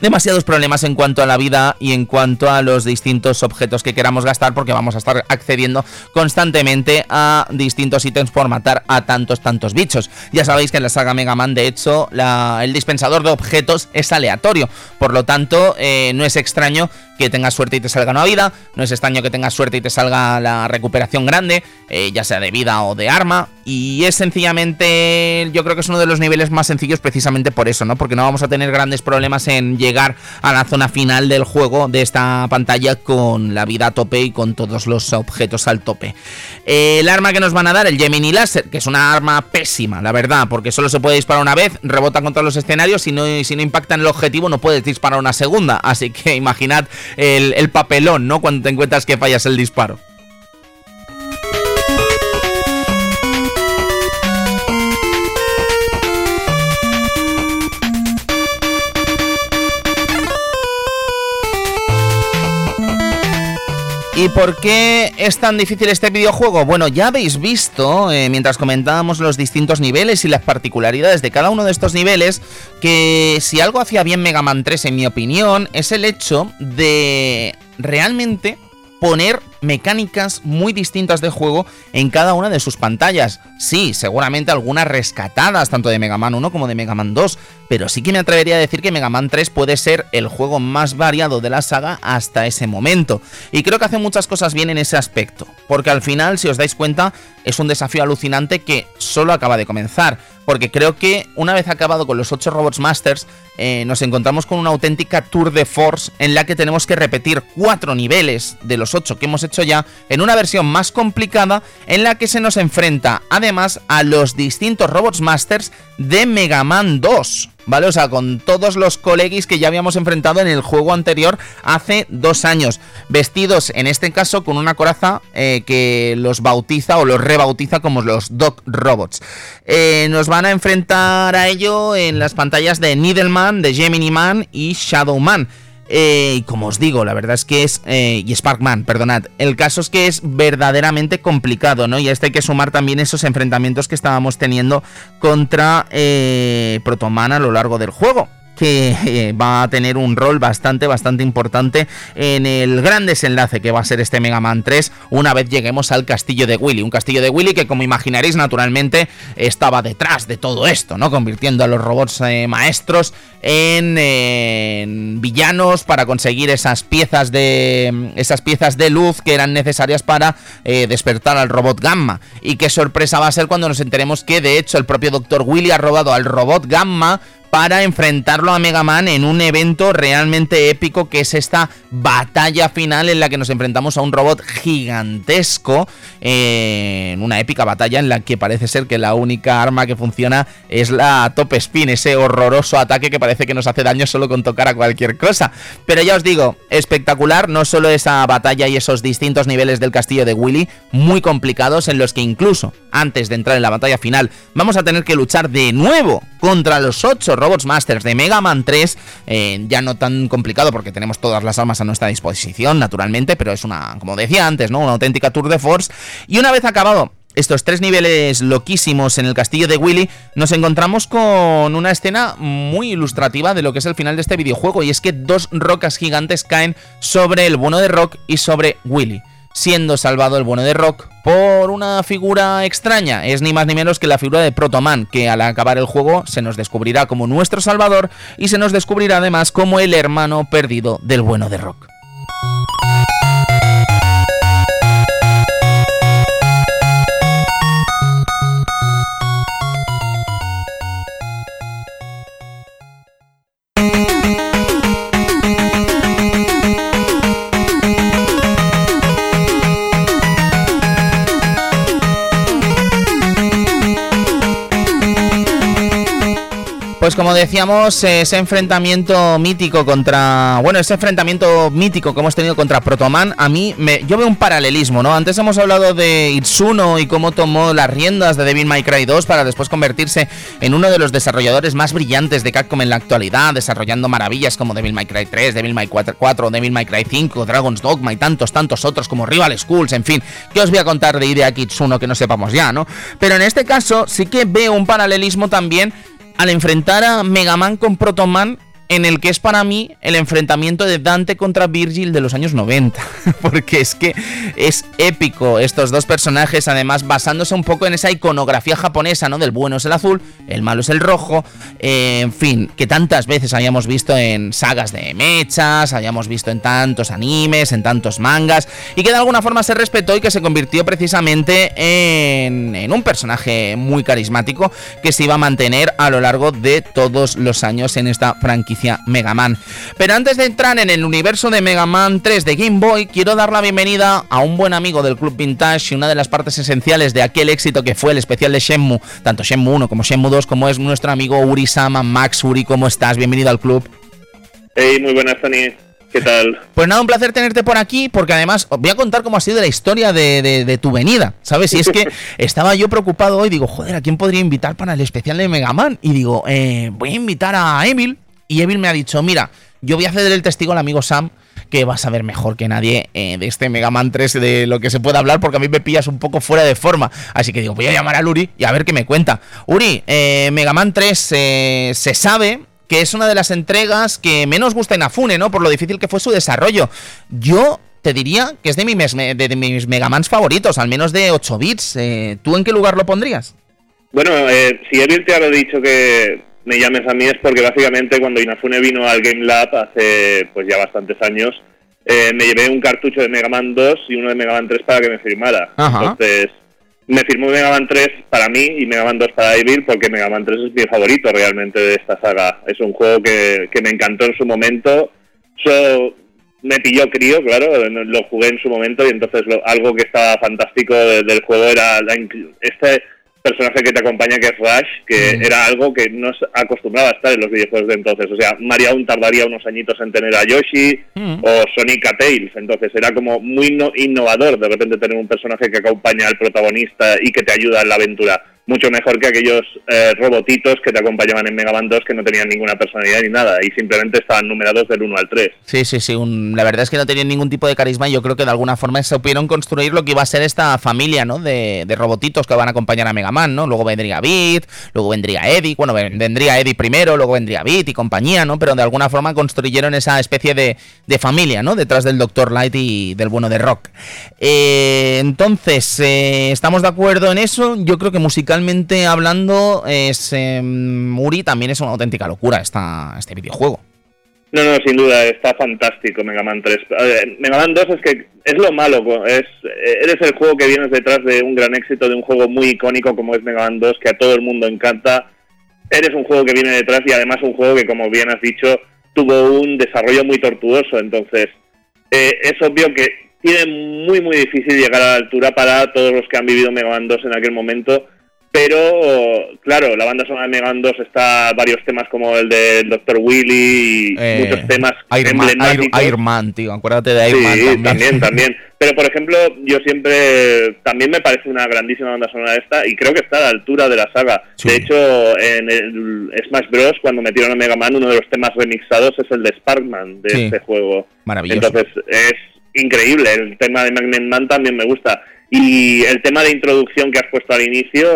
S1: demasiados problemas en cuanto a la vida y en cuanto a los distintos objetos que queramos gastar porque vamos a estar accediendo constantemente a distintos ítems por matar a tantos, tantos bichos. Ya sabéis que en la saga Mega Man, de hecho, el dispensador de objetos es aleatorio, por lo tanto, eh, no es extraño que tengas suerte y te salga una vida, no es extraño que tengas suerte y te salga la recuperación grande, eh, ya sea de vida o de arma, y es sencillamente, yo creo que es uno de los niveles más sencillos precisamente por eso, ¿no? Porque no vamos a tener grandes problemas en llegar a la zona final del juego de esta pantalla con la vida a tope y con todos los objetos al tope. Eh, el arma que nos van a dar, el Gemini Laser, que es una arma pésima, la verdad, porque solo se puede disparar una vez, rebota contra los escenarios y no, si no impacta en el objetivo no puedes disparar una segunda, así que imaginad el, papelón, ¿no? Cuando te encuentras que fallas el disparo. ¿Y por qué es tan difícil este videojuego? Bueno, ya habéis visto, eh, mientras comentábamos los distintos niveles y las particularidades de cada uno de estos niveles, que si algo hacía bien Mega Man 3, en mi opinión, es el hecho de realmente poner mecánicas muy distintas de juego en cada una de sus pantallas. Sí, seguramente algunas rescatadas tanto de Mega Man 1 como de Mega Man 2, pero sí que me atrevería a decir que Mega Man 3 puede ser el juego más variado de la saga hasta ese momento. Y creo que hace muchas cosas bien en ese aspecto, porque al final, si os dais cuenta, es un desafío alucinante que solo acaba de comenzar porque creo que una vez acabado con los 8 Robots Masters, eh, nos encontramos con una auténtica tour de force en la que tenemos que repetir cuatro niveles de los 8 que hemos hecho ya en una versión más complicada en la que se nos enfrenta además a los distintos Robots Masters de Mega Man 2. ¿vale? O sea, con todos los colegis que ya habíamos enfrentado en el juego anterior hace dos años. Vestidos, en este caso, con una coraza eh, que los bautiza o los rebautiza como los Dog Robots. Eh, nos van a enfrentar a ello en las pantallas de Needleman, de Gemini Man y Shadow Man. Eh, y como os digo, la verdad es que es. y Sparkman, perdonad. El caso es que es verdaderamente complicado, ¿no? Y a este hay que sumar también esos enfrentamientos que estábamos teniendo contra Protoman a lo largo del juego que eh, va a tener un rol bastante, bastante importante en el gran desenlace que va a ser este Mega Man 3 una vez lleguemos al castillo de Willy. Un castillo de Willy que, como imaginaréis, naturalmente estaba detrás de todo esto, ¿no? Convirtiendo a los robots eh, maestros en, villanos para conseguir esas piezas de esas piezas de luz que eran necesarias para eh, despertar al robot Gamma. Y qué sorpresa va a ser cuando nos enteremos que, de hecho, el propio Dr. Willy ha robado al robot Gamma para enfrentarlo a Mega Man en un evento realmente épico que es esta batalla final en la que nos enfrentamos a un robot gigantesco en una épica batalla en la que parece ser que la única arma que funciona es la top spin, ese horroroso ataque que parece que nos hace daño solo con tocar a cualquier cosa. Pero ya os digo, espectacular, no solo esa batalla y esos distintos niveles del castillo de Willy, muy complicados en los que incluso antes de entrar en la batalla final vamos a tener que luchar de nuevo contra los 8 Robots Masters de Mega Man 3, eh, ya no tan complicado porque tenemos todas las armas a nuestra disposición, naturalmente, pero es una, como decía antes, ¿no? Una auténtica tour de force. Y una vez acabado estos tres niveles loquísimos en el castillo de Willy, nos encontramos con una escena muy ilustrativa de lo que es el final de este videojuego, y es que dos rocas gigantes caen sobre el bueno de Rock y sobre Willy siendo salvado el bueno de Rock por una figura extraña. Es ni más ni menos que la figura de Protoman, que al acabar el juego se nos descubrirá como nuestro salvador y se nos descubrirá además como el hermano perdido del bueno de Rock. Pues como decíamos, ese enfrentamiento mítico contra. Bueno, ese enfrentamiento mítico que hemos tenido contra Protoman, a mí me. Yo veo un paralelismo, ¿no? Antes hemos hablado de Itsuno y cómo tomó las riendas de Devil May Cry 2 para después convertirse en uno de los desarrolladores más brillantes de Capcom en la actualidad, desarrollando maravillas como Devil May Cry 3, Devil May 4, 4 Devil May Cry 5, Dragon's Dogma y tantos, tantos otros como Rival Schools, en fin. ¿Qué os voy a contar de idea Itsuno que no sepamos ya, ¿no? Pero en este caso sí que veo un paralelismo también al enfrentar a Mega Man con Proto Man en el que es para mí el enfrentamiento de Dante contra Virgil de los años 90, (laughs) porque es que es épico estos dos personajes, además basándose un poco en esa iconografía japonesa, ¿no? Del bueno es el azul, el malo es el rojo, eh, en fin, que tantas veces hayamos visto en sagas de mechas, hayamos visto en tantos animes, en tantos mangas, y que de alguna forma se respetó y que se convirtió precisamente en, en un personaje muy carismático que se iba a mantener a lo largo de todos los años en esta franquicia Mega Man. Pero antes de entrar en el universo de Mega Man 3 de Game Boy, quiero dar la bienvenida a un buen amigo del Club Vintage y una de las partes esenciales de aquel éxito que fue el especial de Shenmue, tanto Shenmue 1 como Shenmue 2, como es nuestro amigo Uri Sama. Max Uri, ¿cómo estás? Bienvenido al club.
S3: Hey, muy buenas, Tony. ¿Qué tal?
S1: Pues nada, un placer tenerte por aquí, porque además os voy a contar cómo ha sido la historia de, tu venida, ¿sabes? Y es que (laughs) estaba yo preocupado hoy, digo, joder, ¿a quién podría invitar para el especial de Mega Man? Y digo, eh, voy a invitar a Emil, y Evil me ha dicho, mira, yo voy a ceder el testigo al amigo Sam, que va a saber mejor que nadie eh, de este Mega Man 3 de lo que se puede hablar, porque a mí me pillas un poco fuera de forma. Así que digo, voy a llamar a Uri y a ver qué me cuenta. Uri, eh, Mega Man 3 eh, se sabe que es una de las entregas que menos gusta en Afune, ¿no? Por lo difícil que fue su desarrollo. Yo te diría que es de mis, de mis Megamans favoritos, al menos de 8 bits. ¿Tú en qué lugar lo pondrías?
S3: Bueno, si Evil te ha dicho que me llames a mí es porque básicamente cuando Inafune vino al Game Lab hace pues ya bastantes años, eh, me llevé un cartucho de Mega Man 2 y uno de Mega Man 3 para que me firmara. Entonces, me firmó Mega Man 3 para mí y Mega Man 2 para Evil porque Mega Man 3 es mi favorito realmente de esta saga. Es un juego que, que me encantó en su momento. So, me pilló crío, claro, lo jugué en su momento y entonces algo que estaba fantástico del juego era la, este personaje que te acompaña que es Rush, que mm. era algo que no acostumbraba a estar en los videojuegos de entonces. O sea, Mario aún tardaría unos añitos en tener a Yoshi mm. o Sonic a Tails. Entonces era como muy innovador de repente tener un personaje que acompaña al protagonista y que te ayuda en la aventura mucho mejor que aquellos eh, robotitos que te acompañaban en Mega Man 2 que no tenían ninguna personalidad ni nada y simplemente estaban numerados del 1 al 3.
S1: Sí, sí, sí, la verdad es que no tenían ningún tipo de carisma y yo creo que de alguna forma se supieron construir lo que iba a ser esta familia, ¿no? De, de robotitos que van a acompañar a Mega Man, ¿no? Luego vendría Beat, luego vendría Eddie, bueno, vendría Eddie primero, luego vendría Beat y compañía, ¿no? Pero de alguna forma construyeron esa especie de, de familia, ¿no? Detrás del Dr. Light y del bueno de Rock. Eh, entonces, eh, ¿estamos de acuerdo en eso? Yo creo que música musicalmente hablando, es, Muri em, también es una auténtica locura esta, este videojuego.
S3: No, no, sin duda, está fantástico Mega Man 3. Mega Man 2 es que es lo malo, es, eres el juego que vienes detrás de un gran éxito, de un juego muy icónico como es Mega Man 2, que a todo el mundo encanta. Eres un juego que viene detrás y además un juego que, como bien has dicho, tuvo un desarrollo muy tortuoso. Entonces, eh, es obvio que tiene muy, muy difícil llegar a la altura para todos los que han vivido Mega Man 2 en aquel momento pero, claro, la banda sonora de Megan 2 está varios temas como el del Dr. Willy y eh, muchos temas
S1: Iron tío, acuérdate de Iron
S3: sí, también. (laughs) también, Pero, por ejemplo, yo siempre... También me parece una grandísima banda sonora esta y creo que está a la altura de la saga. De hecho, en el Smash Bros., cuando metieron a Mega Man, uno de los temas remixados es el de Sparkman de este juego.
S1: Maravilloso.
S3: Entonces, es increíble. El tema de Magnet Man también me gusta. Y el tema de introducción que has puesto al inicio,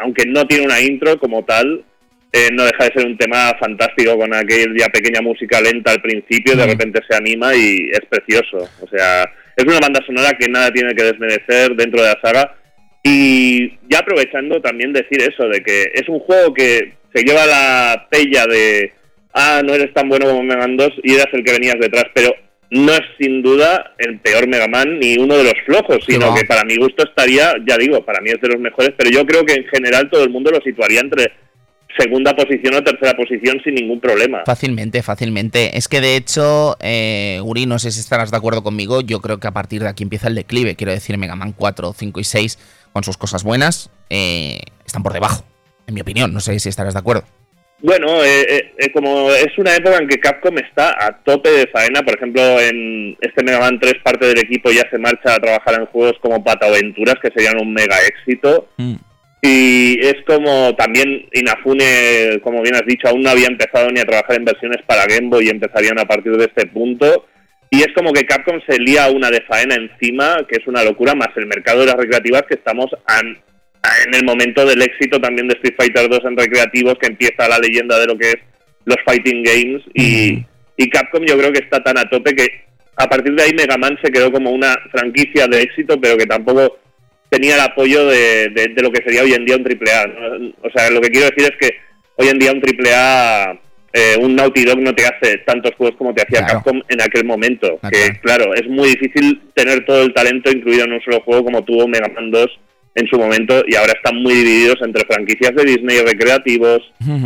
S3: aunque no tiene una intro como tal, eh, no deja de ser un tema fantástico con aquella pequeña música lenta al principio, de mm. repente se anima y es precioso. O sea, es una banda sonora que nada tiene que desmerecer dentro de la saga. Y ya aprovechando también decir eso, de que es un juego que se lleva la pella de, ah, no eres tan bueno como Mega 2 y eras el que venías detrás, pero no es sin duda el peor Mega Man ni uno de los flojos, sino que para mi gusto estaría, ya digo, para mí es de los mejores, pero yo creo que en general todo el mundo lo situaría entre segunda posición o tercera posición sin ningún problema.
S1: Fácilmente, fácilmente. Es que de hecho, eh, Uri, no sé si estarás de acuerdo conmigo, yo creo que a partir de aquí empieza el declive. Quiero decir, Mega Man 4, 5 y 6, con sus cosas buenas, eh, están por debajo, en mi opinión. No sé si estarás de acuerdo.
S3: Bueno, eh, eh, eh, como es una época en que Capcom está a tope de faena, por ejemplo, en este Mega Man 3 parte del equipo ya se marcha a trabajar en juegos como Pataventuras, que serían un mega éxito. Mm. Y es como también Inafune, como bien has dicho, aún no había empezado ni a trabajar en versiones para Game Boy y empezarían a partir de este punto. Y es como que Capcom se lía una de faena encima, que es una locura, más el mercado de las recreativas que estamos en el momento del éxito también de Street Fighter 2 en recreativos, que empieza la leyenda de lo que es los fighting games, y, y Capcom yo creo que está tan a tope que a partir de ahí Mega Man se quedó como una franquicia de éxito, pero que tampoco tenía el apoyo de, de, lo que sería hoy en día un AAA. O sea, lo que quiero decir es que hoy en día un AAA, eh, un Naughty Dog no te hace tantos juegos como te hacía Capcom en aquel momento. Que claro, es muy difícil tener todo el talento incluido en un solo juego como tuvo Mega Man 2 en su momento y ahora están muy divididos entre franquicias de Disney recreativos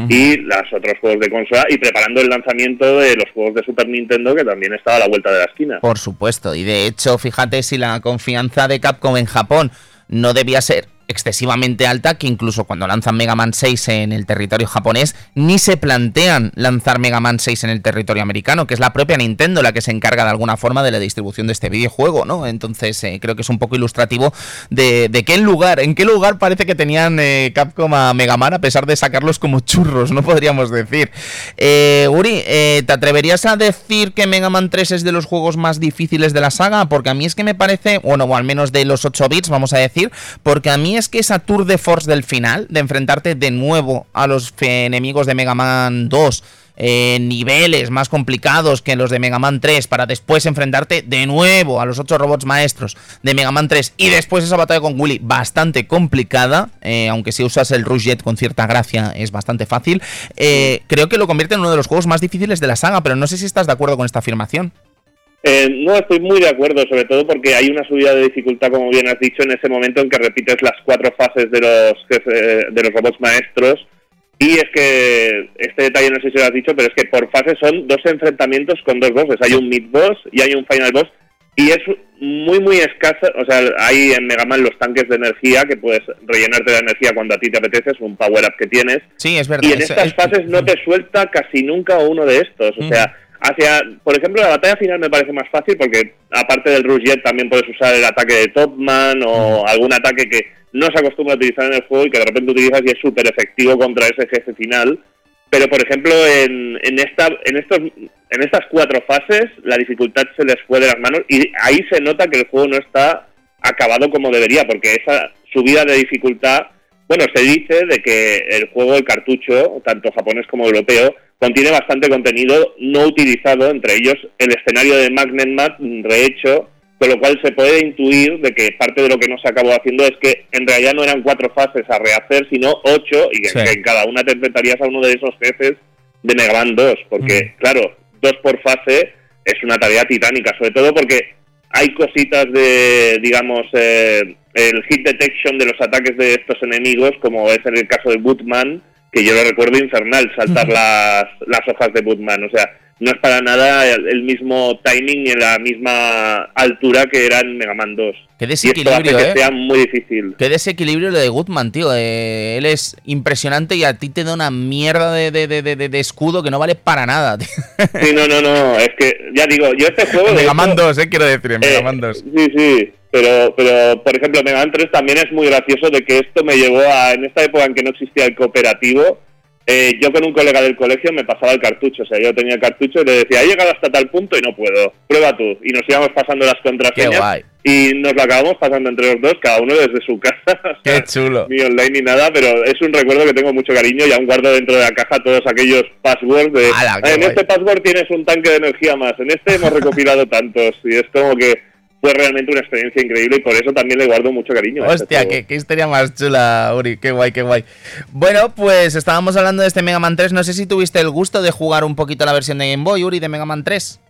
S3: y los otros juegos de consola y preparando el lanzamiento de los juegos de Super Nintendo que también estaba a la vuelta de la esquina.
S1: Por supuesto, y de hecho, fíjate si la confianza de Capcom en Japón no debía ser excesivamente alta que incluso cuando lanzan Mega Man 6 en el territorio japonés ni se plantean lanzar Mega Man 6 en el territorio americano, que es la propia Nintendo la que se encarga de alguna forma de la distribución de este videojuego, ¿no? Entonces eh, creo que es un poco ilustrativo de, qué lugar, en qué lugar parece que tenían eh, Capcom a Mega Man a pesar de sacarlos como churros, no (laughs) podríamos decir. Eh, Uri, ¿te atreverías a decir que Mega Man 3 es de los juegos más difíciles de la saga? Porque a mí es que me parece, bueno, o al menos de los 8 bits, vamos a decir, porque a mí es que esa tour de force del final, de enfrentarte de nuevo a los enemigos de Mega Man 2, eh, niveles más complicados que los de Mega Man 3 para después enfrentarte de nuevo a los otros robots maestros de Mega Man 3 y después esa batalla con Willy bastante complicada, eh, aunque si usas el Rush Jet con cierta gracia es bastante fácil, eh, creo que lo convierte en uno de los juegos más difíciles de la saga, pero no sé si estás de acuerdo con esta afirmación.
S3: No estoy muy de acuerdo, sobre todo porque hay una subida de dificultad, como bien has dicho, en ese momento en que repites las cuatro fases de los, de los robots maestros y es que este detalle no sé si lo has dicho, pero es que por fase son dos enfrentamientos con dos bosses. Hay un mid boss y hay un final boss. Y es muy, muy escasa. O sea, hay en Mega Man los tanques de energía que puedes rellenarte de energía cuando a ti te apetece. Es un power up que tienes.
S1: Sí, es verdad.
S3: Y en estas fases no te suelta casi nunca uno de estos. O sea, hacia. Por ejemplo, la batalla final me parece más fácil porque, aparte del Rush Jet, también puedes usar el ataque de Topman o algún ataque que no se acostumbra a utilizar en el juego y que de repente utilizas y es súper efectivo contra ese jefe final. Pero, por ejemplo, en, en, esta, en, estos, en estas cuatro fases la dificultad se les fue de las manos y ahí se nota que el juego no está acabado como debería, porque esa subida de dificultad, bueno, se dice de que el juego, el cartucho, tanto japonés como europeo, contiene bastante contenido no utilizado, entre ellos el escenario de Magnet Mat rehecho con lo cual se puede intuir de que parte de lo que no se acabó haciendo es que en realidad no eran cuatro fases a rehacer, sino ocho, y que, en cada una te enfrentarías a uno de esos jefes de Mega Man 2, porque, mm. claro, dos por fase es una tarea titánica, sobre todo porque hay cositas de, digamos, eh, el hit detection de los ataques de estos enemigos, como es en el caso de Bootman, que yo lo recuerdo infernal, saltar las, las hojas de Bootman, o sea, no es para nada el, mismo timing ni la misma altura que era en Mega Man 2.
S1: Qué desequilibrio, ¿eh?
S3: que sea muy difícil.
S1: Qué desequilibrio lo de Goodman, tío. Eh, él es impresionante y a ti te da una mierda de, de, de, de escudo que no vale para nada. Tío.
S3: Sí, no, no, no. Es que, ya digo, yo este juego. (laughs)
S1: Mega Man 2, eh, quiero decir, en Mega Man 2.
S3: Sí, sí. Pero, pero, por ejemplo, Mega Man 3 también es muy gracioso de que esto me llevó a, en esta época en que no existía el cooperativo, eh, yo con un colega del colegio me pasaba el cartucho, o sea, yo tenía el cartucho y le decía, he llegado hasta tal punto y no puedo, prueba tú. Y nos íbamos pasando las contraseñas y nos lo acabamos pasando entre los dos, cada uno desde su casa. (laughs)
S1: Qué chulo.
S3: Ni online ni nada, pero es un recuerdo que tengo mucho cariño y aún guardo dentro de la caja todos aquellos passwords de, en este password tienes un tanque de energía más, en este hemos recopilado tantos y es como que fue realmente una experiencia increíble y por eso también le guardo mucho cariño.
S1: Este Hostia, qué, historia más chula, Uri, qué guay, qué guay. Bueno, pues estábamos hablando de este Mega Man 3, no sé si tuviste el gusto de jugar un poquito la versión de Game Boy, Uri, de Mega Man 3.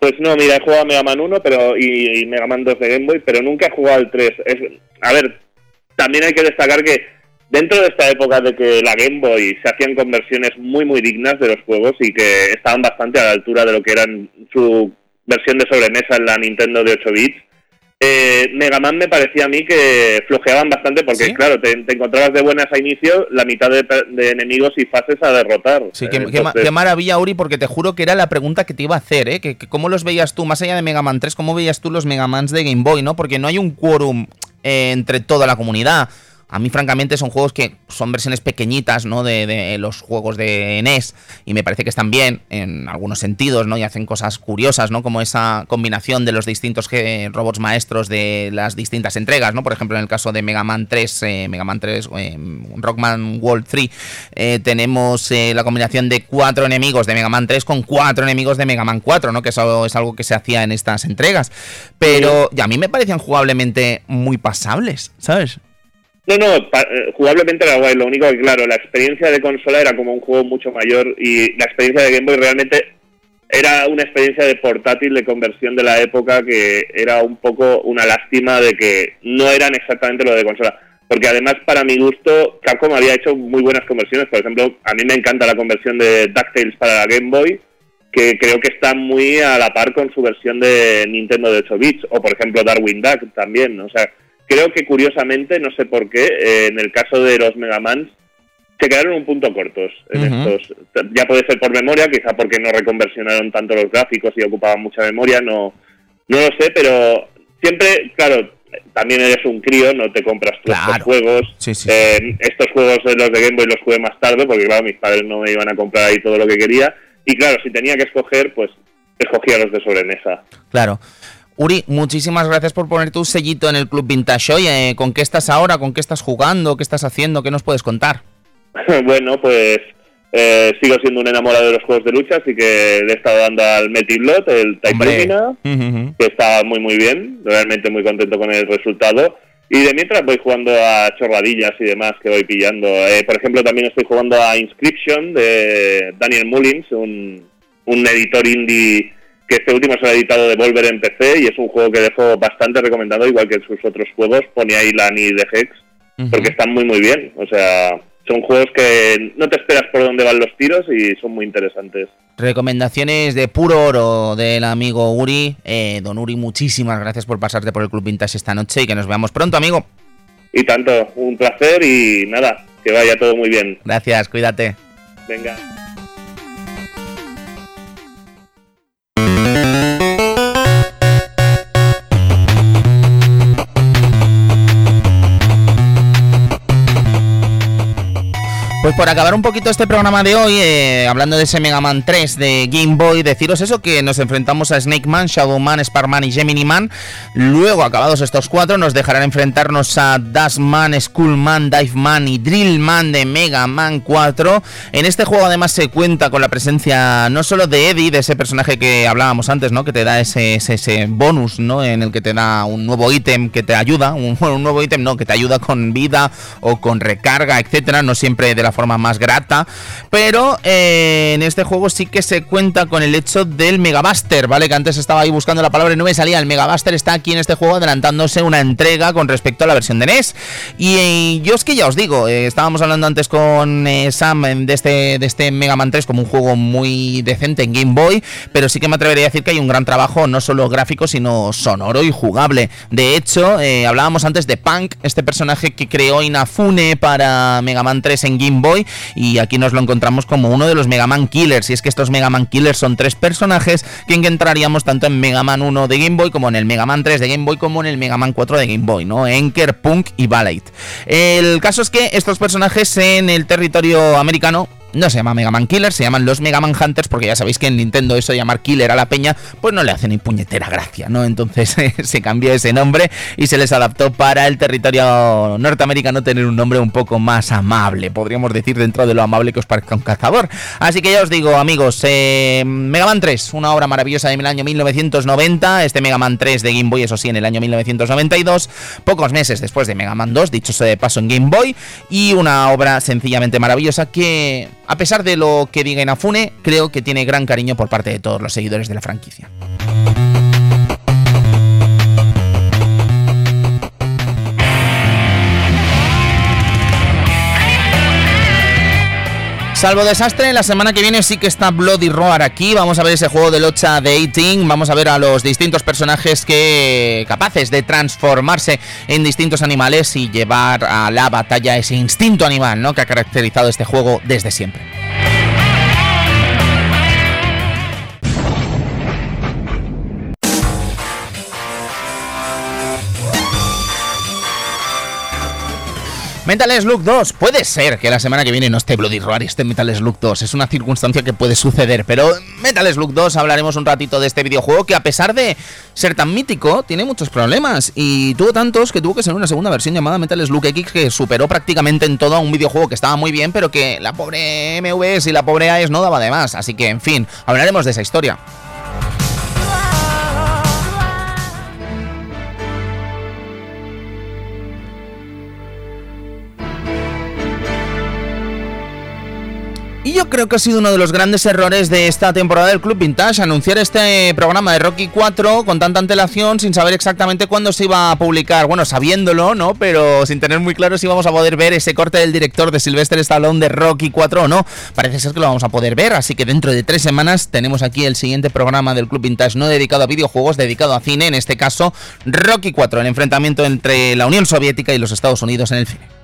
S3: Pues no, mira, he jugado a Mega Man 1 pero, y, Mega Man 2 de Game Boy, pero nunca he jugado al 3. Es, a ver, también hay que destacar que dentro de esta época de que la Game Boy se hacían conversiones muy, muy dignas de los juegos y que estaban bastante a la altura de lo que eran su versión de sobremesa en la Nintendo de 8 bits, eh, Mega Man me parecía a mí que flojeaban bastante porque, claro, te, encontrabas de buenas a inicio la mitad de, enemigos y fases a derrotar.
S1: Sí, qué, maravilla, Uri, porque te juro que era la pregunta que te iba a hacer, ¿eh? Que, ¿Cómo los veías tú, más allá de Mega Man 3, cómo veías tú los Mega Mans de Game Boy, ¿no? Porque no hay un quórum eh, entre toda la comunidad. A mí, francamente, son juegos que son versiones pequeñitas, ¿no? De, los juegos de NES. Y me parece que están bien en algunos sentidos, ¿no? Y hacen cosas curiosas, ¿no? Como esa combinación de los distintos robots maestros de las distintas entregas, ¿no? Por ejemplo, en el caso de Mega Man 3, eh, Mega Man 3, eh, Rockman World 3, eh, tenemos la combinación de cuatro enemigos de Mega Man 3 con cuatro enemigos de Mega Man 4, ¿no? Que eso es algo que se hacía en estas entregas. Pero a mí me parecían jugablemente muy pasables, ¿sabes?
S3: No, no, eh, jugablemente era guay. Lo único que, claro, la experiencia de consola era como un juego mucho mayor y la experiencia de Game Boy realmente era una experiencia de portátil de conversión de la época que era un poco una lástima de que no eran exactamente lo de consola. Porque además, para mi gusto, Capcom había hecho muy buenas conversiones. Por ejemplo, a mí me encanta la conversión de DuckTales para la Game Boy, que creo que está muy a la par con su versión de Nintendo de 8 bits. O, por ejemplo, Darwin Duck también. O sea, creo que curiosamente, no sé por qué, eh, en el caso de los Mega Man se quedaron un punto cortos en estos. Ya puede ser por memoria, quizá porque no reconversionaron tanto los gráficos y ocupaban mucha memoria, no, no lo sé, pero siempre, claro, también eres un crío, no te compras todos estos juegos. Eh, estos juegos de los de Game Boy los jugué más tarde, porque claro, mis padres no me iban a comprar ahí todo lo que quería. Y claro, si tenía que escoger, pues escogía los de sobremesa.
S1: Claro. Uri, muchísimas gracias por poner tu sellito en el Club Vintage hoy. Eh, ¿Con qué estás ahora? ¿Con qué estás jugando? ¿Qué estás haciendo? ¿Qué nos puedes contar? (laughs)
S3: bueno, pues eh, sigo siendo un enamorado de los juegos de lucha, así que le he estado dando al Blood, el Type que está muy muy bien, realmente muy contento con el resultado. Y de mientras voy jugando a chorradillas y demás que voy pillando. Eh, por ejemplo, también estoy jugando a Inscription de Daniel Mullins, un, un editor indie que este último se ha editado de Volver en PC y es un juego que dejo bastante recomendado, igual que sus otros juegos. Pone ahí la NI de Hex, porque están muy muy bien. O sea, son juegos que no te esperas por dónde van los tiros y son muy interesantes.
S1: Recomendaciones de puro oro del amigo Uri. Eh, don Uri, muchísimas gracias por pasarte por el Club Vintage esta noche y que nos veamos pronto, amigo.
S3: Y tanto, un placer y nada, que vaya todo muy bien.
S1: Gracias, cuídate.
S3: Venga.
S1: Pues por acabar un poquito este programa de hoy, eh, hablando de ese Mega Man 3 de Game Boy, deciros eso, que nos enfrentamos a Snake Man, Shadow Man, Sparkman y Gemini Man. Luego, acabados estos cuatro, nos dejarán enfrentarnos a Dash Man, Skull Man, Dive Man y Drill Man de Mega Man 4. En este juego además se cuenta con la presencia no solo de Eddie, de ese personaje que hablábamos antes, ¿no? Que te da ese, ese, bonus, ¿no? En el que te da un nuevo ítem que te ayuda, un, (laughs) un nuevo ítem, no, que te ayuda con vida o con recarga, etcétera, no siempre de la forma más grata. Pero eh, en este juego sí que se cuenta con el hecho del Megabuster, ¿vale? Que antes estaba ahí buscando la palabra y no me salía. El Megabuster está aquí en este juego adelantándose una entrega con respecto a la versión de NES. Y, yo es que ya os digo, eh, estábamos hablando antes con eh, Sam de este, de este Mega Man 3 como un juego muy decente en Game Boy, pero sí que me atrevería a decir que hay un gran trabajo, no solo gráfico, sino sonoro y jugable. De hecho, hablábamos antes de Punk, este personaje que creó Inafune para Mega Man 3 en Game Boy y aquí nos lo encontramos como uno de los Mega Man Killers y es que estos Mega Man Killers son tres personajes que encontraríamos tanto en Mega Man 1 de Game Boy como en el Mega Man 3 de Game Boy como en el Mega Man 4 de Game Boy, ¿no? Enker, Punk y Ballet. El caso es que estos personajes en el territorio americano no se llama Mega Man Killer, se llaman los Mega Man Hunters, porque ya sabéis que en Nintendo eso de llamar Killer a la peña, pues no le hace ni puñetera gracia, ¿no? Entonces (laughs) se cambió ese nombre y se les adaptó para el territorio norteamericano tener un nombre un poco más amable, podríamos decir dentro de lo amable que os parezca un cazador. Así que ya os digo, amigos, eh, Mega Man 3, una obra maravillosa del año 1990, este Mega Man 3 de Game Boy, eso sí, en el año 1992, pocos meses después de Mega Man 2, dicho sea de paso en Game Boy, y una obra sencillamente maravillosa que a pesar de lo que diga Inafune, creo que tiene gran cariño por parte de todos los seguidores de la franquicia. Salvo desastre, la semana que viene sí que está Bloody Roar aquí. Vamos a ver ese juego de lucha de 18. Vamos a ver a los distintos personajes que capaces de transformarse en distintos animales y llevar a la batalla ese instinto animal, ¿no? Que ha caracterizado este juego desde siempre. Metal Slug 2, puede ser que la semana que viene no esté Bloody Roar y esté Metal Slug 2, es una circunstancia que puede suceder, pero Metal Slug 2 hablaremos un ratito de este videojuego que a pesar de ser tan mítico, tiene muchos problemas. Y tuvo tantos que tuvo que ser una segunda versión llamada Metal Slug X que superó prácticamente en todo a un videojuego que estaba muy bien, pero que la pobre MVS y la pobre AES no daba de más, así que en fin, hablaremos de esa historia. Yo creo que ha sido uno de los grandes errores de esta temporada del Club Vintage, anunciar este programa de Rocky 4 con tanta antelación sin saber exactamente cuándo se iba a publicar. Bueno, sabiéndolo, ¿no? Pero sin tener muy claro si vamos a poder ver ese corte del director de Sylvester Stallone de Rocky 4 o no. Parece ser que lo vamos a poder ver, así que dentro de tres semanas tenemos aquí el siguiente programa del Club Vintage no dedicado a videojuegos, dedicado a cine, en este caso Rocky 4, el enfrentamiento entre la Unión Soviética y los Estados Unidos en el cine.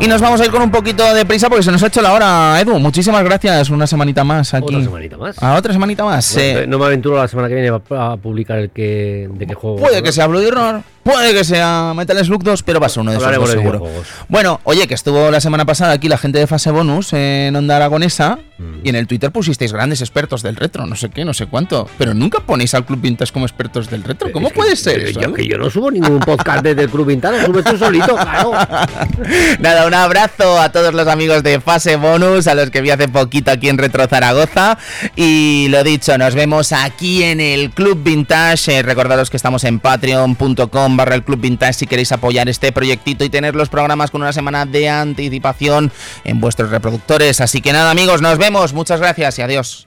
S1: Y nos vamos a ir con un poquito de prisa porque se nos ha hecho la hora, Edu. Muchísimas gracias. Una semanita más aquí.
S2: Otra semanita más.
S1: A otra semanita más.
S2: No me aventuro la semana que viene a publicar el que de qué juego.
S1: Puede que sea Bloody Roar, puede que sea Metal Slug 2, pero va a ser uno de esos dos seguro. Bueno, oye, que estuvo la semana pasada aquí la gente de Fase Bonus en Onda Aragonesa y en el Twitter pusisteis grandes expertos del retro, no sé qué, no sé cuánto. Pero nunca ponéis al Club Vintage como expertos del retro. ¿Cómo puede ser eso?
S2: Yo, que yo no subo ningún podcast desde el Club Vintage, lo subes tú solito, claro. (laughs)
S1: Nada, un abrazo a todos los amigos de Fase Bonus, a los que vi hace poquito aquí en Retro Zaragoza. Y lo dicho, nos vemos aquí en el Club Vintage. Eh, recordaros que estamos en patreon.com barra el Club Vintage si queréis apoyar este proyectito y tener los programas con una semana de anticipación en vuestros reproductores. Así que nada amigos, nos vemos. Muchas gracias y adiós.